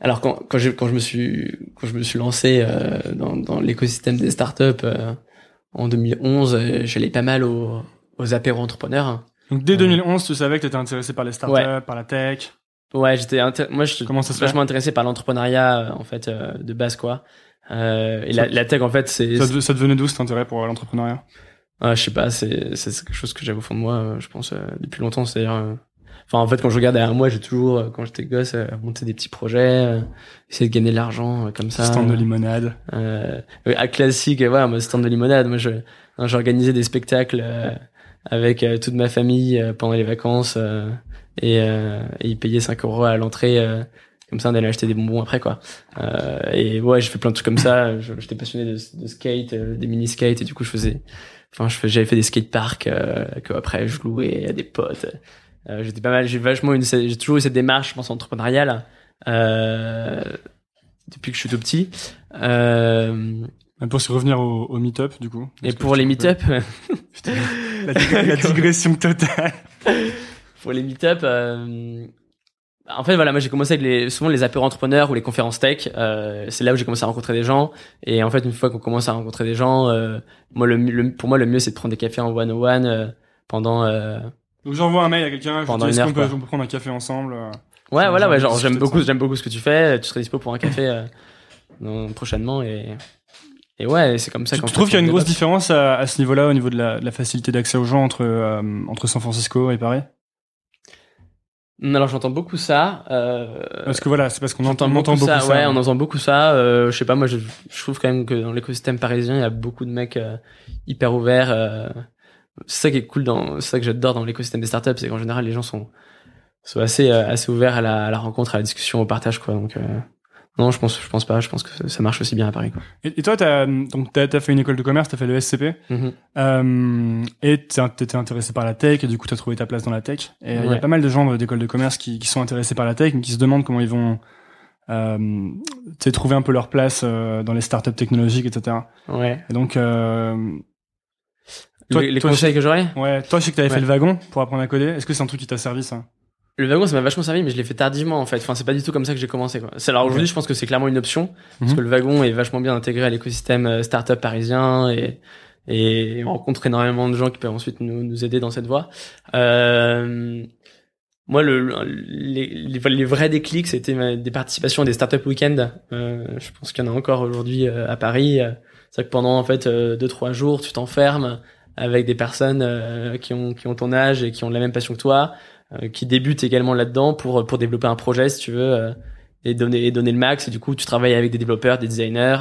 alors quand quand je quand je me suis quand je me suis lancé euh, dans dans l'écosystème des startups euh, en 2011, euh, j'allais pas mal aux aux apéros entrepreneurs. Donc dès 2011, tu savais que t'étais intéressé par les startups, Ouais. par la tech? Ouais, j'étais moi je suis Comment ça vachement intéressé par l'entrepreneuriat euh, en fait euh, de base quoi. Euh, et la, la tech en fait c'est Ça, devenait d'où cet intérêt pour l'entrepreneuriat? Ah, je sais pas, c'est c'est quelque chose que j'avais au fond de moi, euh, je pense, euh, depuis longtemps. C'est-à-dire, euh, enfin, en fait, quand je regarde derrière moi, j'ai toujours, euh, quand j'étais gosse, euh, monté des petits projets, euh, essayer de gagner de l'argent comme ça. Stand de limonade. Euh, à classique, ouais, moi, stand de limonade. Moi, je, hein, j'organisais des spectacles euh, avec euh, toute ma famille pendant les vacances et, et ils payaient 5 euros à l'entrée. comme ça, on allait acheter des bonbons après, quoi. Et ouais, j'ai fait plein de trucs comme ça. J'étais passionné de, de skate, des mini skates, et du coup, je faisais, enfin, j'avais fait des skateparks euh, que après je louais à des potes. Euh, j'étais pas mal. J'ai vachement une, j'ai toujours eu cette démarche, je pense, entrepreneuriale euh, depuis que je suis tout petit. Euh, Pour se revenir au, au meet-up, du coup. et pour les meet-up, la, dig- la digression totale. pour les meet-up, euh, en fait, voilà, moi j'ai commencé avec les, souvent les apéros entrepreneurs ou les conférences tech. Euh, c'est là où j'ai commencé à rencontrer des gens. Et en fait, une fois qu'on commence à rencontrer des gens, euh, moi, le, le- pour moi, le mieux c'est de prendre des cafés en one on one pendant. Donc j'envoie un mail à quelqu'un, je dis est-ce qu'on peut, on peut prendre un café ensemble euh, Ouais, voilà, ouais, genre j'aime beaucoup, j'aime beaucoup ce que tu fais. Tu serais dispo pour un café euh, prochainement et et ouais, c'est comme ça. Tu, tu trouves qu'il y a une grosse différence à, à ce niveau-là, au niveau de la, de la facilité d'accès aux gens entre, euh, entre San Francisco et Paris? Mm, Alors j'entends beaucoup ça. Euh, Parce que voilà, c'est parce qu'on entend, on entend beaucoup, beaucoup ça, ça. ouais, on entend beaucoup ça. Euh, je sais pas, moi, je, je trouve quand même que dans l'écosystème parisien, il y a beaucoup de mecs hyper ouverts. Euh. c'est ça qui est cool dans, c'est ça que j'adore dans l'écosystème des startups, c'est qu'en général, les gens sont sont assez euh, assez ouverts à la, à la rencontre, à la discussion, au partage, quoi. Donc euh, non, je pense, je pense pas. Je pense que ça marche aussi bien à Paris, quoi. Et, et toi, t'as donc t'as as fait une école de commerce, t'as fait le SCP, Mhm. euh, et t'étais intéressé par la tech, et du coup t'as trouvé ta place dans la tech. Et il y a pas mal de gens d'école de commerce qui, qui sont intéressés par la tech, mais qui se demandent comment ils vont euh, trouver un peu leur place euh, dans les startups technologiques, etc. Ouais. Et donc, euh, Toi- les les toi, conseils que j'aurais? Ouais, toi, je sais que t'avais Ouais. fait le wagon pour apprendre à coder. Est-ce que c'est un truc qui t'a servi ça? Le wagon, ça m'a vachement servi, mais je l'ai fait tardivement en fait. Enfin, c'est pas du tout comme ça que j'ai commencé. Quoi. C'est- Alors aujourd'hui, je pense que c'est clairement une option parce Mhm. que le wagon est vachement bien intégré à l'écosystème euh, startup parisien et et on rencontre énormément de gens qui peuvent ensuite nous, nous aider dans cette voie. Euh, moi, le, le- les, les, les vrais déclics, c'était des participations à des startup week-ends. Euh, je pense qu'il y en a encore aujourd'hui euh, à Paris. Euh, C'est vrai que pendant en fait deux trois jours, tu t'enfermes avec des personnes euh, qui ont qui ont ton âge et qui ont la même passion que toi, euh, qui débutent également là-dedans pour pour développer un projet, si tu veux, euh, et donner et donner le max. Et du coup, tu travailles avec des développeurs, des designers.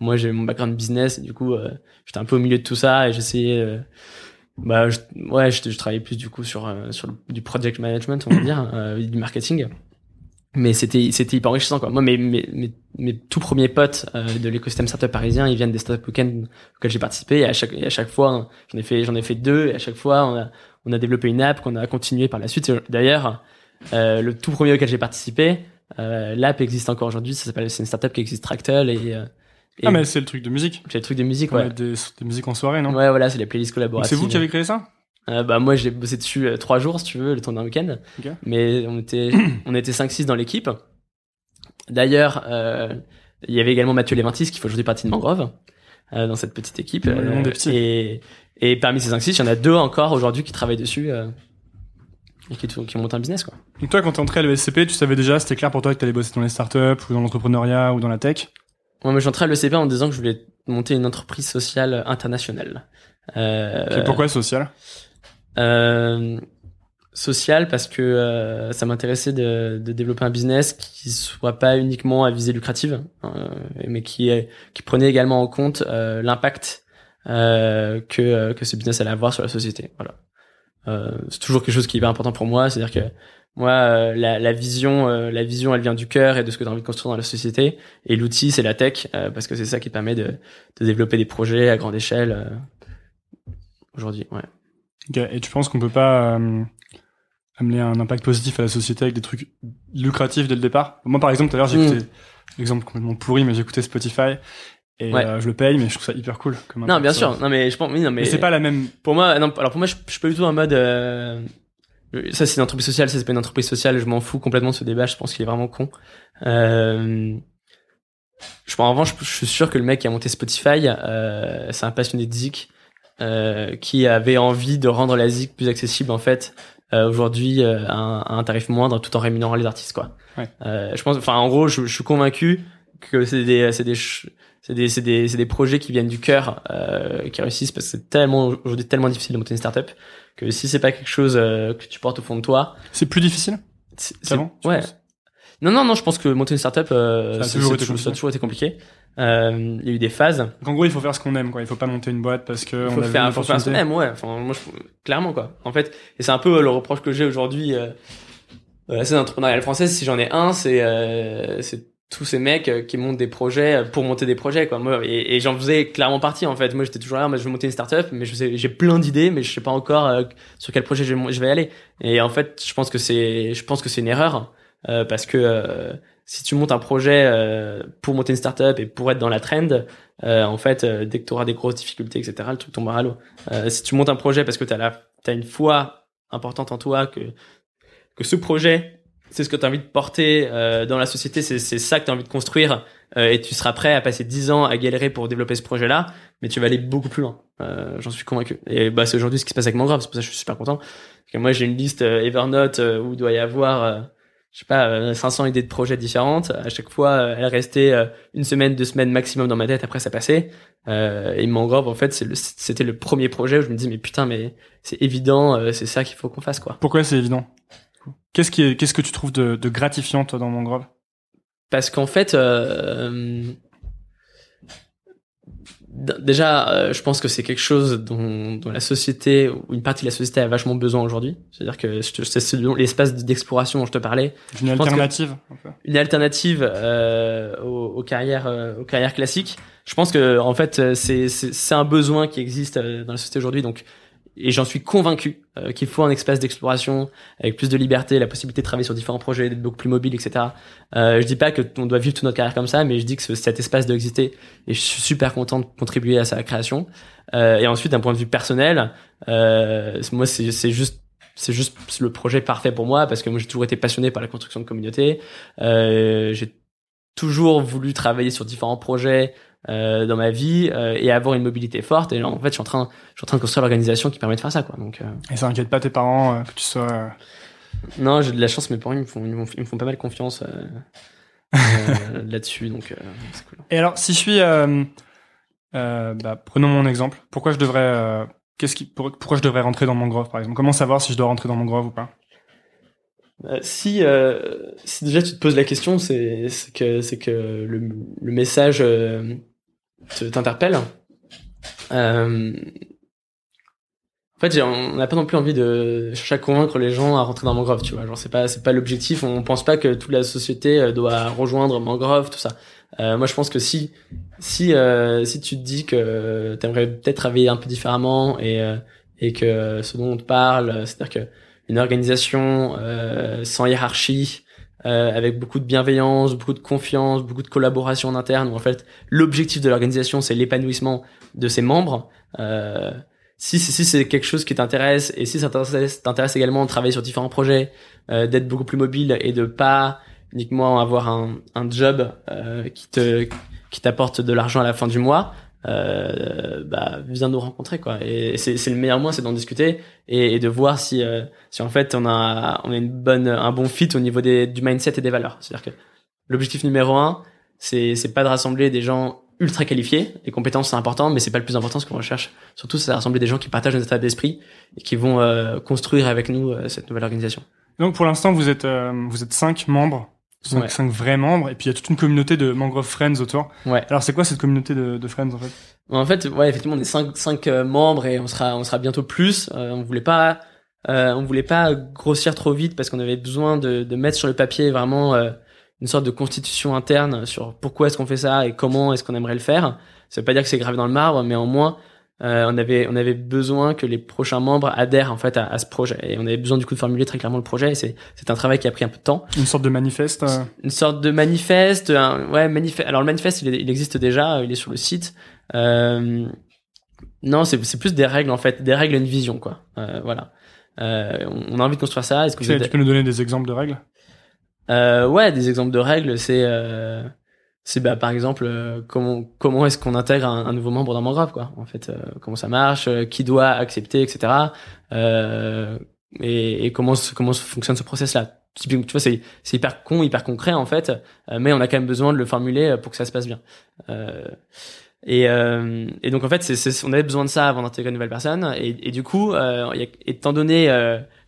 Moi, j'ai mon background business et du coup, euh, j'étais un peu au milieu de tout ça et j'essayais. euh, bah, je, ouais, je, travaillais plus du coup sur euh, sur du project management, on va dire, du marketing. Mais c'était c'était hyper enrichissant quoi. Moi, mes mes mes, mes tout premiers potes euh, de l'écosystème startup parisien, ils viennent des startup weekends auxquels j'ai participé. Et à chaque et à chaque fois, j'en ai fait j'en ai fait deux. Et à chaque fois, on a on a développé une app qu'on a continué par la suite. D'ailleurs, euh, le tout premier auquel j'ai participé, euh, l'app existe encore aujourd'hui. Ça s'appelle c'est une startup qui existe Tractel et, euh, et Ah, mais c'est le truc de musique. c'est le truc de musique, Ouais, ouais. Des, des musiques en soirée, non? Ouais, voilà, c'est les playlists collaboratives. C'est vous qui avez créé ça? Euh, bah moi j'ai bossé dessus euh, trois jours si tu veux le temps d'un week-end. Mais on était on était 5-6 dans l'équipe. D'ailleurs euh, il y avait également Mathieu Léventis qui fait aujourd'hui partie de Mangrove euh, dans cette petite équipe Ouais, le monde est petit. et et parmi ces 5-6 il y en a deux encore aujourd'hui qui travaillent dessus euh, et qui, qui montent un business quoi. Donc toi, quand t'es entré à l'ESCP, tu savais déjà, c'était clair pour toi que t'allais bosser dans les startups ou dans l'entrepreneuriat ou dans la tech? Moi moi, je suis entré à l'ECP en disant que je voulais monter une entreprise sociale internationale. Euh, Ok, Pourquoi social Euh, social parce que euh, ça m'intéressait de, de développer un business qui soit pas uniquement à visée lucrative, euh, mais qui est, qui prenait également en compte euh, l'impact euh, que que ce business allait avoir sur la société. Voilà. C'est toujours quelque chose qui est important pour moi, c'est-à-dire que moi la, la vision la vision elle vient du cœur et de ce que tu as envie de construire dans la société et l'outil c'est la tech parce que c'est ça qui permet de de développer des projets à grande échelle aujourd'hui, ouais. Et tu penses qu'on peut pas euh, amener un impact positif à la société avec des trucs lucratifs dès le départ? Moi, par exemple, tout à l'heure, j'ai Mm. écouté, exemple complètement pourri, mais j'ai écouté Spotify et Ouais. euh, je le paye, mais je trouve ça hyper cool. Comme Non, bien sûr. Non, mais je pense, oui, non, mais, Mais c'est pas la même. Pour moi, non, alors pour moi, je, je suis pas du tout en mode, euh, ça c'est une entreprise sociale, ça c'est pas une entreprise sociale, je m'en fous complètement de ce débat, je pense qu'il est vraiment con. Euh, je pense, en revanche, je suis sûr que le mec qui a monté Spotify, euh, c'est un passionné de zik, euh, qui avait envie de rendre la zik plus accessible, en fait, euh, aujourd'hui, euh, à, un, à un tarif moindre, tout en rémunérant les artistes, quoi. Ouais. Euh, je pense, enfin, en gros, je, je suis convaincu que c'est des, c'est des, c'est des, c'est des, c'est des projets qui viennent du cœur, euh, qui réussissent parce que c'est tellement, aujourd'hui, tellement difficile de monter une startup que si c'est pas quelque chose euh, que tu portes au fond de toi, C'est plus difficile c'est, ouais. Non, non, non, je pense que monter une startup, euh, Ça a toujours été ça a toujours été compliqué. Euh, il y a eu des phases. Donc en gros, il faut faire ce qu'on aime, quoi. Il faut pas monter une boîte parce que Il on faut a vu faire, faut faire ce qu'on aime, ouais. Enfin, moi, je, clairement, quoi. En fait, et c'est un peu le reproche que j'ai aujourd'hui. Euh, euh, la scène entrepreneuriale française, si j'en ai un, c'est euh, c'est tous ces mecs euh, qui montent des projets pour monter des projets, quoi. Moi, et, et j'en faisais clairement partie, en fait. Moi, j'étais toujours là, moi, je veux monter une startup, mais je sais, j'ai plein d'idées, mais je sais pas encore euh, sur quel projet je vais, je vais aller. Et en fait, je pense que c'est, je pense que c'est une erreur euh, parce que euh, si tu montes un projet euh, pour monter une startup et pour être dans la trend, euh, en fait, euh, dès que tu auras des grosses difficultés, etc., le truc tombera à l'eau. Euh, si tu montes un projet parce que tu as, as une foi importante en toi, que, que ce projet, c'est ce que tu as envie de porter euh, dans la société, c'est ça que tu as envie de construire, euh, et tu seras prêt à passer 10 ans à galérer pour développer ce projet-là, mais tu vas aller beaucoup plus loin. J'en suis convaincu. Et bah, c'est aujourd'hui ce qui se passe avec Mangrove, c'est pour ça que je suis super content. Parce que moi, j'ai une liste Evernote où doit y avoir... euh, je sais pas, euh, 500 idées de projets différentes. À chaque fois, euh, elle restait euh, une semaine, deux semaines maximum dans ma tête. Après, ça passait. Euh, et Mangrove, en fait, le- c'était le premier projet où je me dis, mais putain, mais c'est évident, euh, c'est ça qu'il faut qu'on fasse, quoi. Pourquoi c'est évident? Qu'est-ce qui est, qu'est-ce que tu trouves de, de gratifiant toi dans Mangrove Parce qu'en fait, euh, déjà, euh, je pense que c'est quelque chose dont, dont la société ou une partie de la société a vachement besoin aujourd'hui. C'est-à-dire que c'est l'espace d'exploration dont je te parlais. Une que- alternative un peu. une alternative euh, aux, aux carrières euh, aux carrières classiques. Je pense que en fait euh, c'est un besoin qui existe euh, dans la société aujourd'hui donc et j'en suis convaincu euh, qu'il faut un espace d'exploration avec plus de liberté, la possibilité de travailler sur différents projets, d'être beaucoup plus mobile, etc. Euh, je dis pas que on doit vivre toute notre carrière comme ça, mais je dis que ce- cet espace doit exister et je suis super content de contribuer à sa création. Euh, et ensuite, d'un point de vue personnel, euh, moi c'est juste c'est juste le projet parfait pour moi parce que moi j'ai toujours été passionné par la construction de communauté. Euh, j'ai toujours voulu travailler sur différents projets euh, dans ma vie euh, et avoir une mobilité forte. Et là, en fait, je suis en train, je suis en train de construire l'organisation qui permet de faire ça, quoi. Donc. Euh... Et ça inquiète pas tes parents que tu sois. Non, j'ai de la chance. Mes parents ils me font, ils me font, ils me font pas mal confiance là-dessus, donc cool. Et alors, si je suis, bah, prenons mon exemple. Pourquoi je devrais, qu'est-ce qui, pour- pourquoi je devrais rentrer dans Mangrove, par exemple? Comment savoir si je dois rentrer dans Mangrove ou pas? Si, euh, si déjà tu te poses la question, c'est que que le, le message euh, te- t'interpelle. Euh, en fait, on n'a pas non plus envie de chercher à convaincre les gens à rentrer dans Mangrove, tu vois. Genre, c'est pas c'est pas l'objectif. On pense pas que toute la société euh, doit rejoindre Mangrove, tout ça. Euh, moi, je pense que si si euh, si tu te dis que t'aimerais peut-être travailler un peu différemment et euh, et que ce dont on te parle, euh, c'est-à-dire que une organisation euh, sans hiérarchie, euh, avec beaucoup de bienveillance, beaucoup de confiance, beaucoup de collaboration en interne, où en fait l'objectif de l'organisation c'est l'épanouissement de ses membres. Euh, si si, c'est quelque chose qui t'intéresse et si ça t'intéresse t'intéresse également de travailler sur différents projets, euh, d'être beaucoup plus mobile et de pas uniquement avoir un, un job euh, qui te qui t'apporte de l'argent à la fin du mois, euh, bah viens nous rencontrer quoi. Et c'est le meilleur moyen, c'est d'en discuter et, et de voir si euh, si en fait on a on a une bonne un bon fit au niveau des du mindset et des valeurs. C'est-à-dire que l'objectif numéro un, c'est c'est pas de rassembler des gens ultra qualifiés. Les compétences c'est important, mais c'est pas le plus important ce qu'on recherche. Surtout, c'est de rassembler des gens qui partagent notre état d'esprit et qui vont euh, construire avec nous euh, cette nouvelle organisation. Donc, pour l'instant, vous êtes, euh, vous êtes cinq membres, cinq, Ouais. cinq vrais membres, et puis il y a toute une communauté de Mangrove Friends autour. Ouais. Alors, c'est quoi cette communauté de, de Friends en fait? En fait, ouais, effectivement, on est cinq, cinq euh, membres et on sera, on sera bientôt plus. Euh, on voulait pas, euh, on voulait pas grossir trop vite parce qu'on avait besoin de, de mettre sur le papier vraiment euh, une sorte de constitution interne sur pourquoi est-ce qu'on fait ça et comment est-ce qu'on aimerait le faire. Ça veut pas dire que c'est gravé dans le marbre, mais au moins, euh, on avait, on avait besoin que les prochains membres adhèrent en fait à, à ce projet. Et on avait besoin du coup de formuler très clairement le projet. Et c'est, c'est un travail qui a pris un peu de temps. Une sorte de manifeste euh, une sorte de manifeste un- ouais manifeste. Alors le manifeste il, il existe déjà il est sur le site. Euh, non c'est c'est plus des règles en fait. Des règles et une vision quoi. Euh, voilà. Euh, on on a envie de construire ça. Est-ce que tu, vous sais, êtes- tu peux nous donner des exemples de règles? Euh, ouais des exemples de règles. C'est euh, c'est bah par exemple euh, comment comment est-ce qu'on intègre un, un nouveau membre dans Mangrove quoi en fait euh, comment ça marche euh, qui doit accepter etc euh, et, et comment comment fonctionne ce process là tu vois c'est c'est hyper con hyper concret en fait euh, mais on a quand même besoin de le formuler euh, pour que ça se passe bien. Et, et donc en fait c'est on avait besoin de ça avant d'intégrer une nouvelle personne et, et du coup étant donné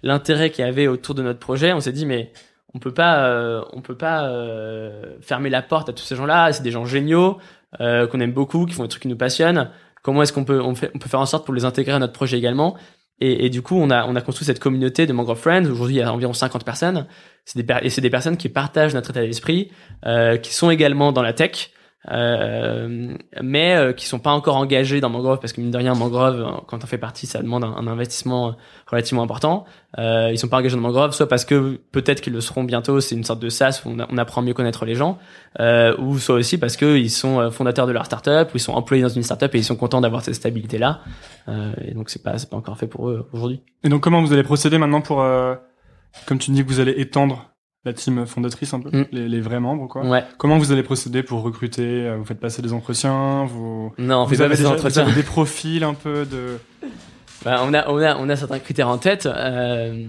l'intérêt qu'il y avait autour de notre projet on s'est dit mais on peut pas euh, on peut pas euh, fermer la porte à tous ces gens-là. C'est des gens géniaux euh, qu'on aime beaucoup qui font des trucs qui nous passionnent. Comment est-ce qu'on peut on, peut faire en sorte pour les intégrer à notre projet également? Et, du coup on a on a construit cette communauté de Mangrove Friends. Aujourd'hui il y a environ 50 personnes. C'est des et c'est des personnes qui partagent notre état d'esprit euh, qui sont également dans la tech euh, mais euh, qui sont pas encore engagés dans Mangrove parce que mine de rien Mangrove euh, quand on fait partie ça demande un, investissement relativement important. Euh, ils sont pas engagés dans Mangrove soit parce que peut-être qu'ils le seront bientôt c'est une sorte de SaaS où on, a- on apprend à mieux connaître les gens euh, ou soit aussi parce que ils sont euh, fondateurs de leur startup ou ils sont employés dans une startup et ils sont contents d'avoir cette stabilité là euh, et donc c'est pas c'est pas encore fait pour eux aujourd'hui. Et donc, comment vous allez procéder maintenant pour, euh, comme tu dis que vous allez étendre la team fondatrice un peu, Mm. les, les vrais membres, quoi. ouais Comment vous allez procéder pour recruter euh, Vous faites passer des entretiens vous... non on vous fait avez, déjà- d'entretien. vous avez des profils un peu de... Bah, on a on a on a certains critères en tête euh,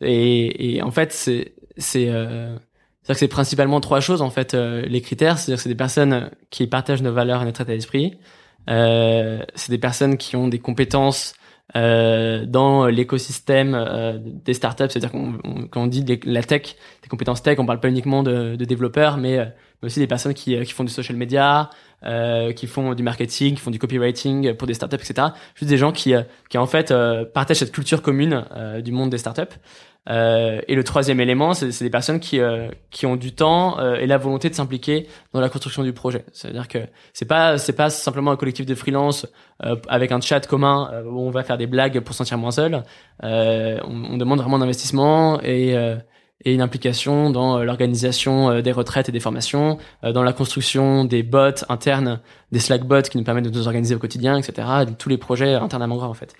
et, et en fait c'est c'est euh, c'est que c'est principalement trois choses en fait euh, les critères c'est-à-dire que c'est des personnes qui partagent nos valeurs et notre état d'esprit c'est des personnes qui ont des compétences euh, dans l'écosystème euh, des startups c'est-à-dire qu'on on- quand on dit la tech des compétences tech on parle pas uniquement de, de développeurs mais, euh, mais aussi des personnes qui, euh, qui font du social media euh, qui font du marketing qui font du copywriting pour des startups etc juste des gens qui qui en fait partagent cette culture commune du monde des startups. Euh, et le troisième élément, c'est des personnes qui euh, qui ont du temps euh, et la volonté de s'impliquer dans la construction du projet. C'est-à-dire que c'est pas c'est pas simplement un collectif de freelance euh, avec un chat commun euh, où on va faire des blagues pour se sentir moins seul. Euh, on, on demande vraiment d'investissement et et une implication dans l'organisation des retraites et des formations, dans la construction des bots internes, des Slack bots qui nous permettent de nous organiser au quotidien, etc. tous les projets internes à Mangrove en fait.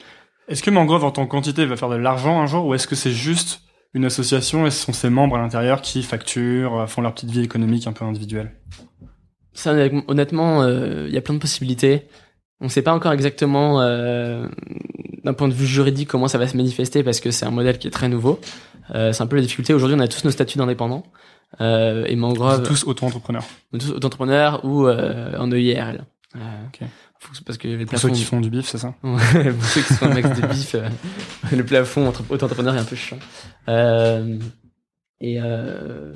Est-ce que Mangrove en tant que quantité va faire de l'argent un jour ou est-ce que c'est juste une association et ce sont ses membres à l'intérieur qui facturent, euh, font leur petite vie économique un peu individuelle? Ça, honnêtement, il y a plein de possibilités. On ne sait pas encore exactement euh, d'un point de vue juridique comment ça va se manifester parce que c'est un modèle qui est très nouveau. Euh, c'est un peu la difficulté. Aujourd'hui, on a tous nos statuts d'indépendants. Euh, et Mangrove. tous auto-entrepreneurs. Tous auto-entrepreneurs ou euh, en EIRL. Euh, okay. Parce que les Pour ceux qui font du bif, c'est ça Pour ceux qui font un max de bif, euh, le plafond entre auto-entrepreneur est un peu chiant. Euh, et euh,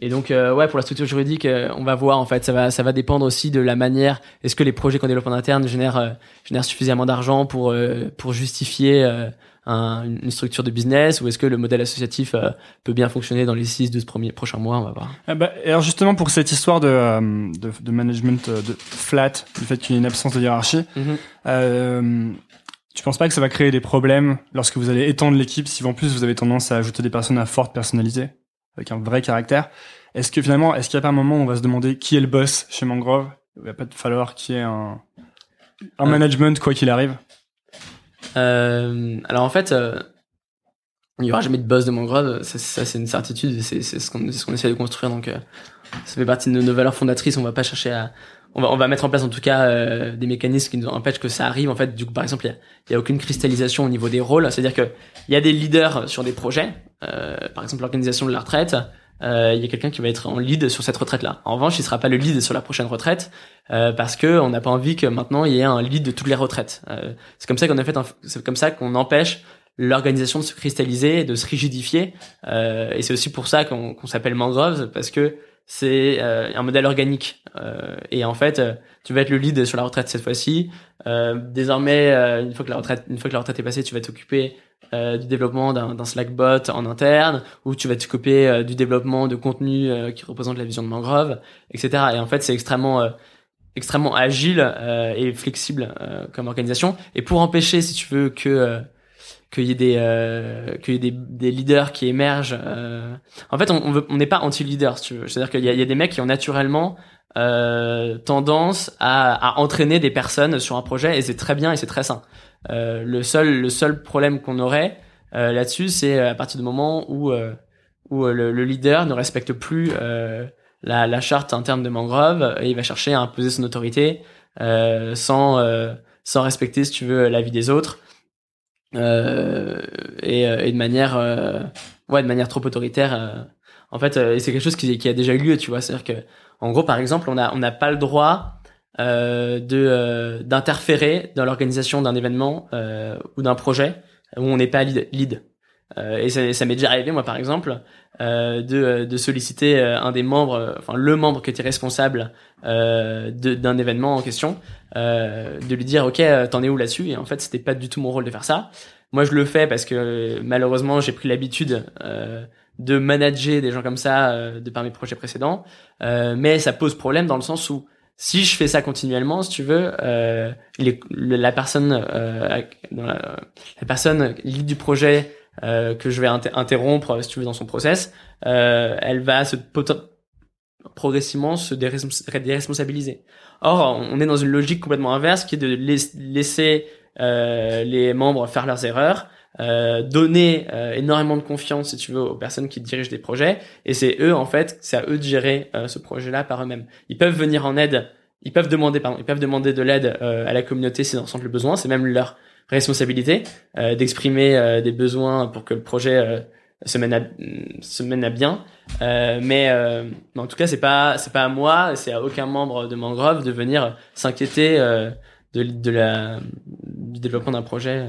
et donc euh, ouais pour la structure juridique euh, on va voir en fait ça va ça va dépendre aussi de la manière est-ce que les projets qu'on développe en interne génèrent génèrent suffisamment d'argent pour pour justifier un, une structure de business ou est-ce que le modèle associatif peut bien fonctionner dans les 6 12 premiers prochains mois on va voir. Ah bah, alors justement pour cette histoire de de, de management de flat le fait qu'il y ait une absence de hiérarchie mm tu penses pas que ça va créer des problèmes lorsque vous allez étendre l'équipe? Si en plus vous avez tendance à ajouter des personnes à forte personnalité avec un vrai caractère Est-ce que finalement, est-ce qu'il n'y a pas un moment où on va se demander qui est le boss chez Mangrove? Il va pas falloir qu'il y ait un, un euh. management quoi qu'il arrive euh, Alors en fait, euh, il n'y aura jamais de boss de Mangrove, ça, ça c'est une certitude, c'est ce qu'on ce qu'on essaie de construire, donc euh, ça fait partie de nos valeurs fondatrices, on va pas chercher à on va, on va mettre en place en tout cas euh, des mécanismes qui nous empêchent que ça arrive. En fait, du coup, par exemple, il y a, a, aucune cristallisation au niveau des rôles. C'est-à-dire que il y a des leaders sur des projets. Euh, par exemple, l'organisation de la retraite. Euh, il y a quelqu'un qui va être en lead sur cette retraite-là. En revanche, il sera pas le lead sur la prochaine retraite euh, parce que on n'a pas envie que maintenant il y ait un lead de toutes les retraites. Euh, c'est comme ça qu'on a fait. C'est comme ça qu'on empêche l'organisation de se cristalliser, de se rigidifier. et c'est aussi pour ça qu'on s'appelle Mangroves parce que c'est euh, un modèle organique. Euh, et en fait, euh, tu vas être le lead sur la retraite cette fois-ci. désormais, une fois que la retraite, une fois que la retraite est passée, tu vas t'occuper du développement d'un Slack bot en interne, ou tu vas t'occuper du développement de contenu qui représente la vision de Mangrove, etc. Et en fait, c'est extrêmement extrêmement agile et flexible comme organisation. Et pour empêcher, si tu veux, que qu'il y ait des euh, qu'il y ait des, des leaders qui émergent euh... en fait on veut, on n'est pas anti leader si tu veux c'est à dire qu'il y y a des mecs qui ont naturellement euh, tendance à, à entraîner des personnes sur un projet et c'est très bien et c'est très sain euh, le seul le seul problème qu'on aurait euh, là-dessus c'est à partir du moment où euh, où le, le, leader ne respecte plus la, la charte interne de Mangrove et il va chercher à imposer son autorité sans sans respecter si tu veux la vie des autres. Euh, et, euh, et, de manière euh, ouais de manière trop autoritaire euh, en fait et c'est quelque chose qui, qui, a déjà eu lieu tu vois. C'est à dire que en gros par exemple on a on n'a pas le droit de d'interférer dans l'organisation d'un événement ou d'un projet où on n'est pas lead, lead. et ça, ça m'est déjà arrivé moi par exemple euh, de, de solliciter un des membres, enfin le membre qui était responsable euh, d'un événement en question, euh, de lui dire ok t'en es où là-dessus? Et en fait c'était pas du tout mon rôle de faire ça. Moi je le fais parce que malheureusement j'ai pris l'habitude de manager des gens comme ça de par mes projets précédents, mais ça pose problème dans le sens où si je fais ça continuellement, si tu veux, euh, la personne, euh, la, la, personne lead du projet euh, que je vais interrompre, si tu veux, dans son process, euh, elle va se progressivement se déresponsabiliser. Or, on est dans une logique complètement inverse qui est de laisser euh, les membres faire leurs erreurs, euh, donner euh, énormément de confiance, si tu veux, aux personnes qui dirigent des projets, et c'est eux, en fait, c'est à eux de gérer euh, ce projet-là par eux-mêmes. Ils peuvent venir en aide, ils peuvent demander, pardon, ils peuvent demander de l'aide euh, à la communauté s'ils en sentent le besoin, c'est même leur responsabilité euh, d'exprimer euh, des besoins pour que le projet euh, se mène à se mène à bien. Mais, mais, en tout cas c'est pas c'est pas à moi c'est à aucun membre de Mangrove de venir s'inquiéter de, de la du développement d'un projet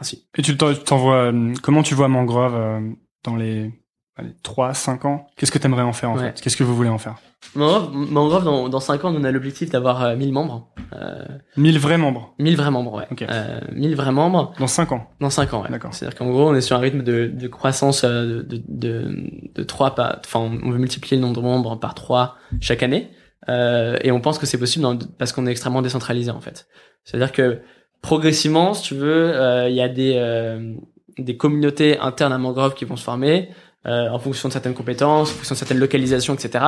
ainsi et tu t'envoies comment tu vois Mangrove dans les allez, 3, 5 ans, qu'est-ce que tu aimerais en faire en fait? Qu'est-ce que vous voulez en faire? Mangrove, Mangrove dans, dans 5 ans, on a l'objectif d'avoir euh, 1000 membres. Euh, 1000 vrais membres 1000 vrais membres, ouais. Okay. Euh, 1000 vrais membres. Dans 5 ans Dans 5 ans, ouais. D'accord. C'est-à-dire qu'en gros, on est sur un rythme de, de croissance euh, de, de, de, 3 pas... Enfin, on veut multiplier le nombre de membres par 3 chaque année. Euh, et on pense que c'est possible dans, parce qu'on est extrêmement décentralisé, en fait. C'est-à-dire que progressivement, si tu veux, euh, il y a des, des communautés internes à Mangrove qui vont se former euh, en fonction de certaines compétences, en fonction de certaines localisations, etc.,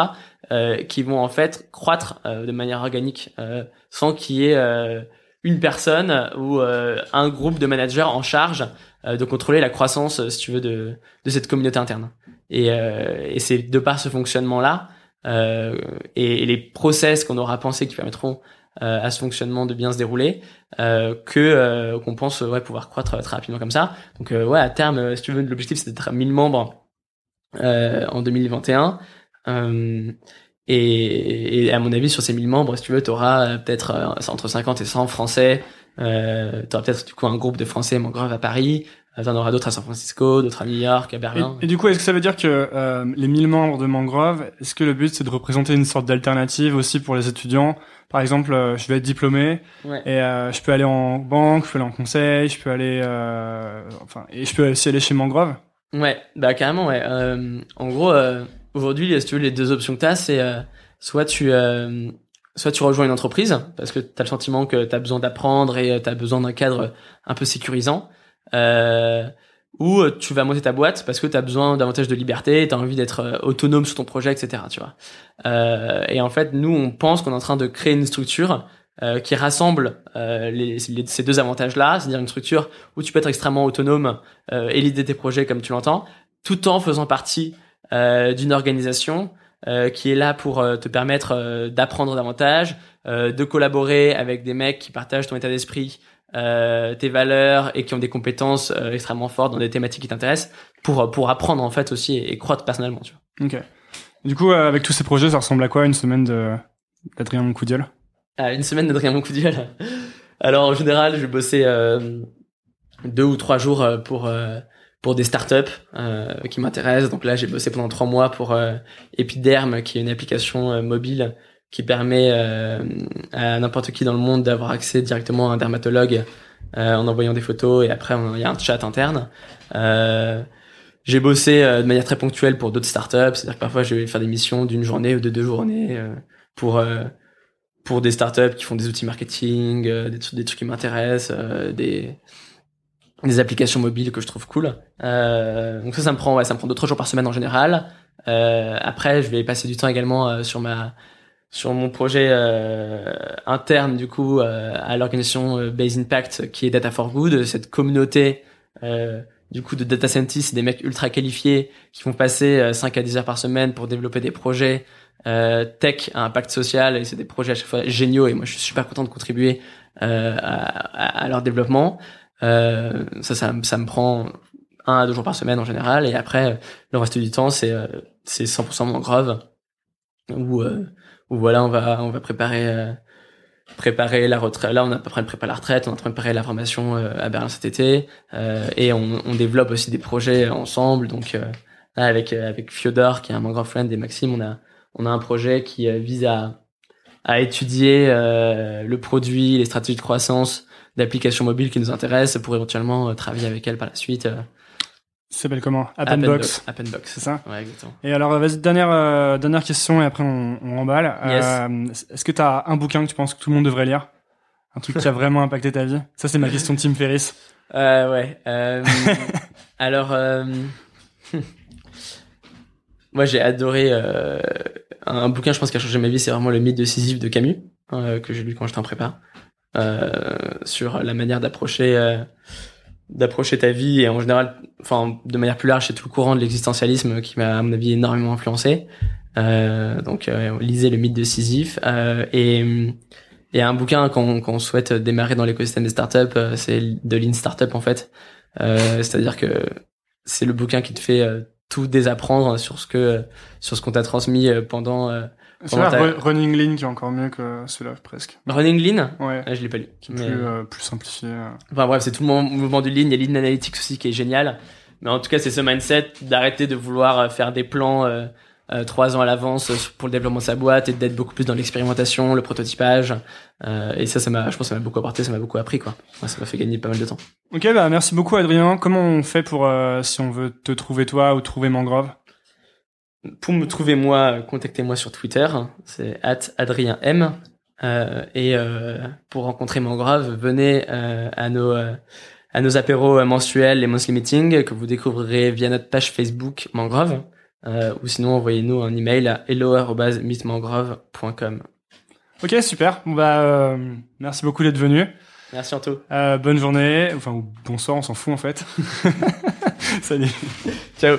euh, qui vont en fait croître euh, de manière organique, euh, sans qu'il y ait une personne ou euh, un groupe de managers en charge euh, de contrôler la croissance, si tu veux, de, de cette communauté interne. Et, et c'est de par ce fonctionnement-là et, et, les process qu'on aura pensé qui permettront à ce fonctionnement de bien se dérouler que qu'on pense ouais pouvoir croître très rapidement comme ça. Donc ouais à terme, si tu veux, l'objectif c'est d'être à 1000 membres en 2021. Et, et, à mon avis, sur ces 1000 membres, si tu veux, tu auras euh, peut-être euh, entre 50 et 100 Français. Euh, tu auras peut-être du coup un groupe de Français Mangrove à Paris. Euh, tu en auras d'autres à San Francisco, d'autres à New York, à Berlin. Et, du coup, est-ce que ça veut dire que euh, les 1000 membres de Mangrove, est-ce que le but c'est de représenter une sorte d'alternative aussi pour les étudiants? Par exemple, je vais être diplômé ouais. et je peux aller en banque, je peux aller en conseil, je peux aller, enfin, et je peux aussi aller chez Mangrove? Ouais, bah carrément, ouais. en gros aujourd'hui, si tu veux, les deux options que tu as, c'est euh, soit tu euh, soit tu rejoins une entreprise parce que tu as le sentiment que tu as besoin d'apprendre et euh, tu as besoin d'un cadre un peu sécurisant ou tu vas monter ta boîte parce que tu as besoin davantage de liberté, tu as envie d'être autonome sur ton projet, etc. Tu vois. et en fait, nous, on pense qu'on est en train de créer une structure qui rassemble les, ces deux avantages-là, c'est-à-dire une structure où tu peux être extrêmement autonome et l'idée tes projets comme tu l'entends, tout en faisant partie euh, d'une organisation euh, qui est là pour euh, te permettre d'apprendre davantage, de collaborer avec des mecs qui partagent ton état d'esprit, tes valeurs et qui ont des compétences extrêmement fortes dans des thématiques qui t'intéressent pour pour apprendre en fait aussi et, croître personnellement. Tu vois. Ok. Du coup, avec tous ces projets, ça ressemble à quoi une semaine de d'Adrien Moncoudiol? Ah, Une semaine d'Adrien Moncoudiol. Alors en général, je vais bosser deux ou trois jours pour pour des startups euh, qui m'intéressent. Donc là, j'ai bossé pendant trois mois pour euh, Epiderm, qui est une application euh, mobile qui permet euh, à n'importe qui dans le monde d'avoir accès directement à un dermatologue en envoyant des photos et après il y a un chat interne. j'ai bossé de manière très ponctuelle pour d'autres startups, c'est-à-dire que parfois je vais faire des missions d'une journée ou de deux journées pour pour des startups qui font des outils marketing, des, des trucs qui m'intéressent, des des applications mobiles que je trouve cool. Euh, donc ça, ça me prend, ouais, ça me prend deux trois jours par semaine en général. Euh, après, je vais passer du temps également euh, sur ma, sur mon projet euh, interne du coup euh, à l'organisation Base Impact qui est Data for Good, cette communauté du coup de data scientists, des mecs ultra qualifiés qui vont passer 5 à 10 heures par semaine pour développer des projets tech à impact social et c'est des projets à chaque fois géniaux et moi je suis super content de contribuer à, à, leur développement. Euh, ça, ça, ça me prend un à deux jours par semaine en général. Et après, le reste du temps, c'est euh, c'est 100% mon grave. Où, euh, où voilà, on va on va préparer euh, préparer la retraite. Là, on a à peu près préparé la retraite. On est en train de préparer la formation à Berlin cet été. et on, on développe aussi des projets ensemble. Donc là, avec avec Fyodor, qui est un grand friend, et Maxime, on a on a un projet qui vise à à étudier le produit, les stratégies de croissance d'applications mobiles qui nous intéressent pour éventuellement euh, travailler avec elles par la suite. Euh. Ça s'appelle comment Appenbox. Appenbox. C'est ça? Ouais, exactement. Et alors, vas-y, dernière, euh, dernière question et après on, on remballe. Yes. Est-ce que tu as un bouquin que tu penses que tout le monde devrait lire? Un truc qui a vraiment impacté ta vie? Ça, c'est ma question de Tim Ferriss. Euh, ouais. Euh, alors, euh, moi j'ai adoré un bouquin, je pense, qui a changé ma vie, c'est vraiment le mythe de Sisyphe de Camus, que j'ai lu quand j'étais en prépa. Euh, sur la manière d'approcher euh, d'approcher ta vie et en général, enfin de manière plus large, c'est tout le courant de l'existentialisme qui m'a à mon avis énormément influencé. Euh, donc euh, lisez le mythe de Sisyphe euh, et et un bouquin qu'on souhaite démarrer dans l'écosystème des startups, c'est de Lean Startup en fait. C'est-à-dire que c'est le bouquin qui te fait tout désapprendre sur ce que sur ce qu'on t'a transmis pendant c'est vrai, Running Lean qui est encore mieux que celui-là, presque. Running Lean Ouais. Ah, je l'ai pas lu. Qui est plus, euh, plus simplifié. Euh. Enfin bref, c'est tout le mouvement du Lean. Il y a Lean Analytics aussi qui est génial. Mais en tout cas, c'est ce mindset d'arrêter de vouloir euh, faire des plans euh, euh, trois ans à l'avance pour le développement de sa boîte et d'être beaucoup plus dans l'expérimentation, le prototypage. Euh, et ça, ça m'a, je pense, ça m'a beaucoup apporté, ça m'a beaucoup appris, quoi. Ça m'a fait gagner pas mal de temps. Ok, bah merci beaucoup, Adrien. Comment on fait pour si on veut te trouver toi ou trouver Mangrove? Pour me trouver moi, contactez-moi sur Twitter, c'est @adrienm. Euh, et euh, pour rencontrer Mangrove, venez euh, à nos à nos apéros mensuels, les monthly meetings que vous découvrirez via notre page Facebook Mangrove, ou sinon envoyez-nous un email à hello@meetmangrove.com. Ok, super. Bon, bah, merci beaucoup d'être venu. Merci Anto. Bonne journée, enfin bonsoir, on s'en fout en fait. Salut. Ciao.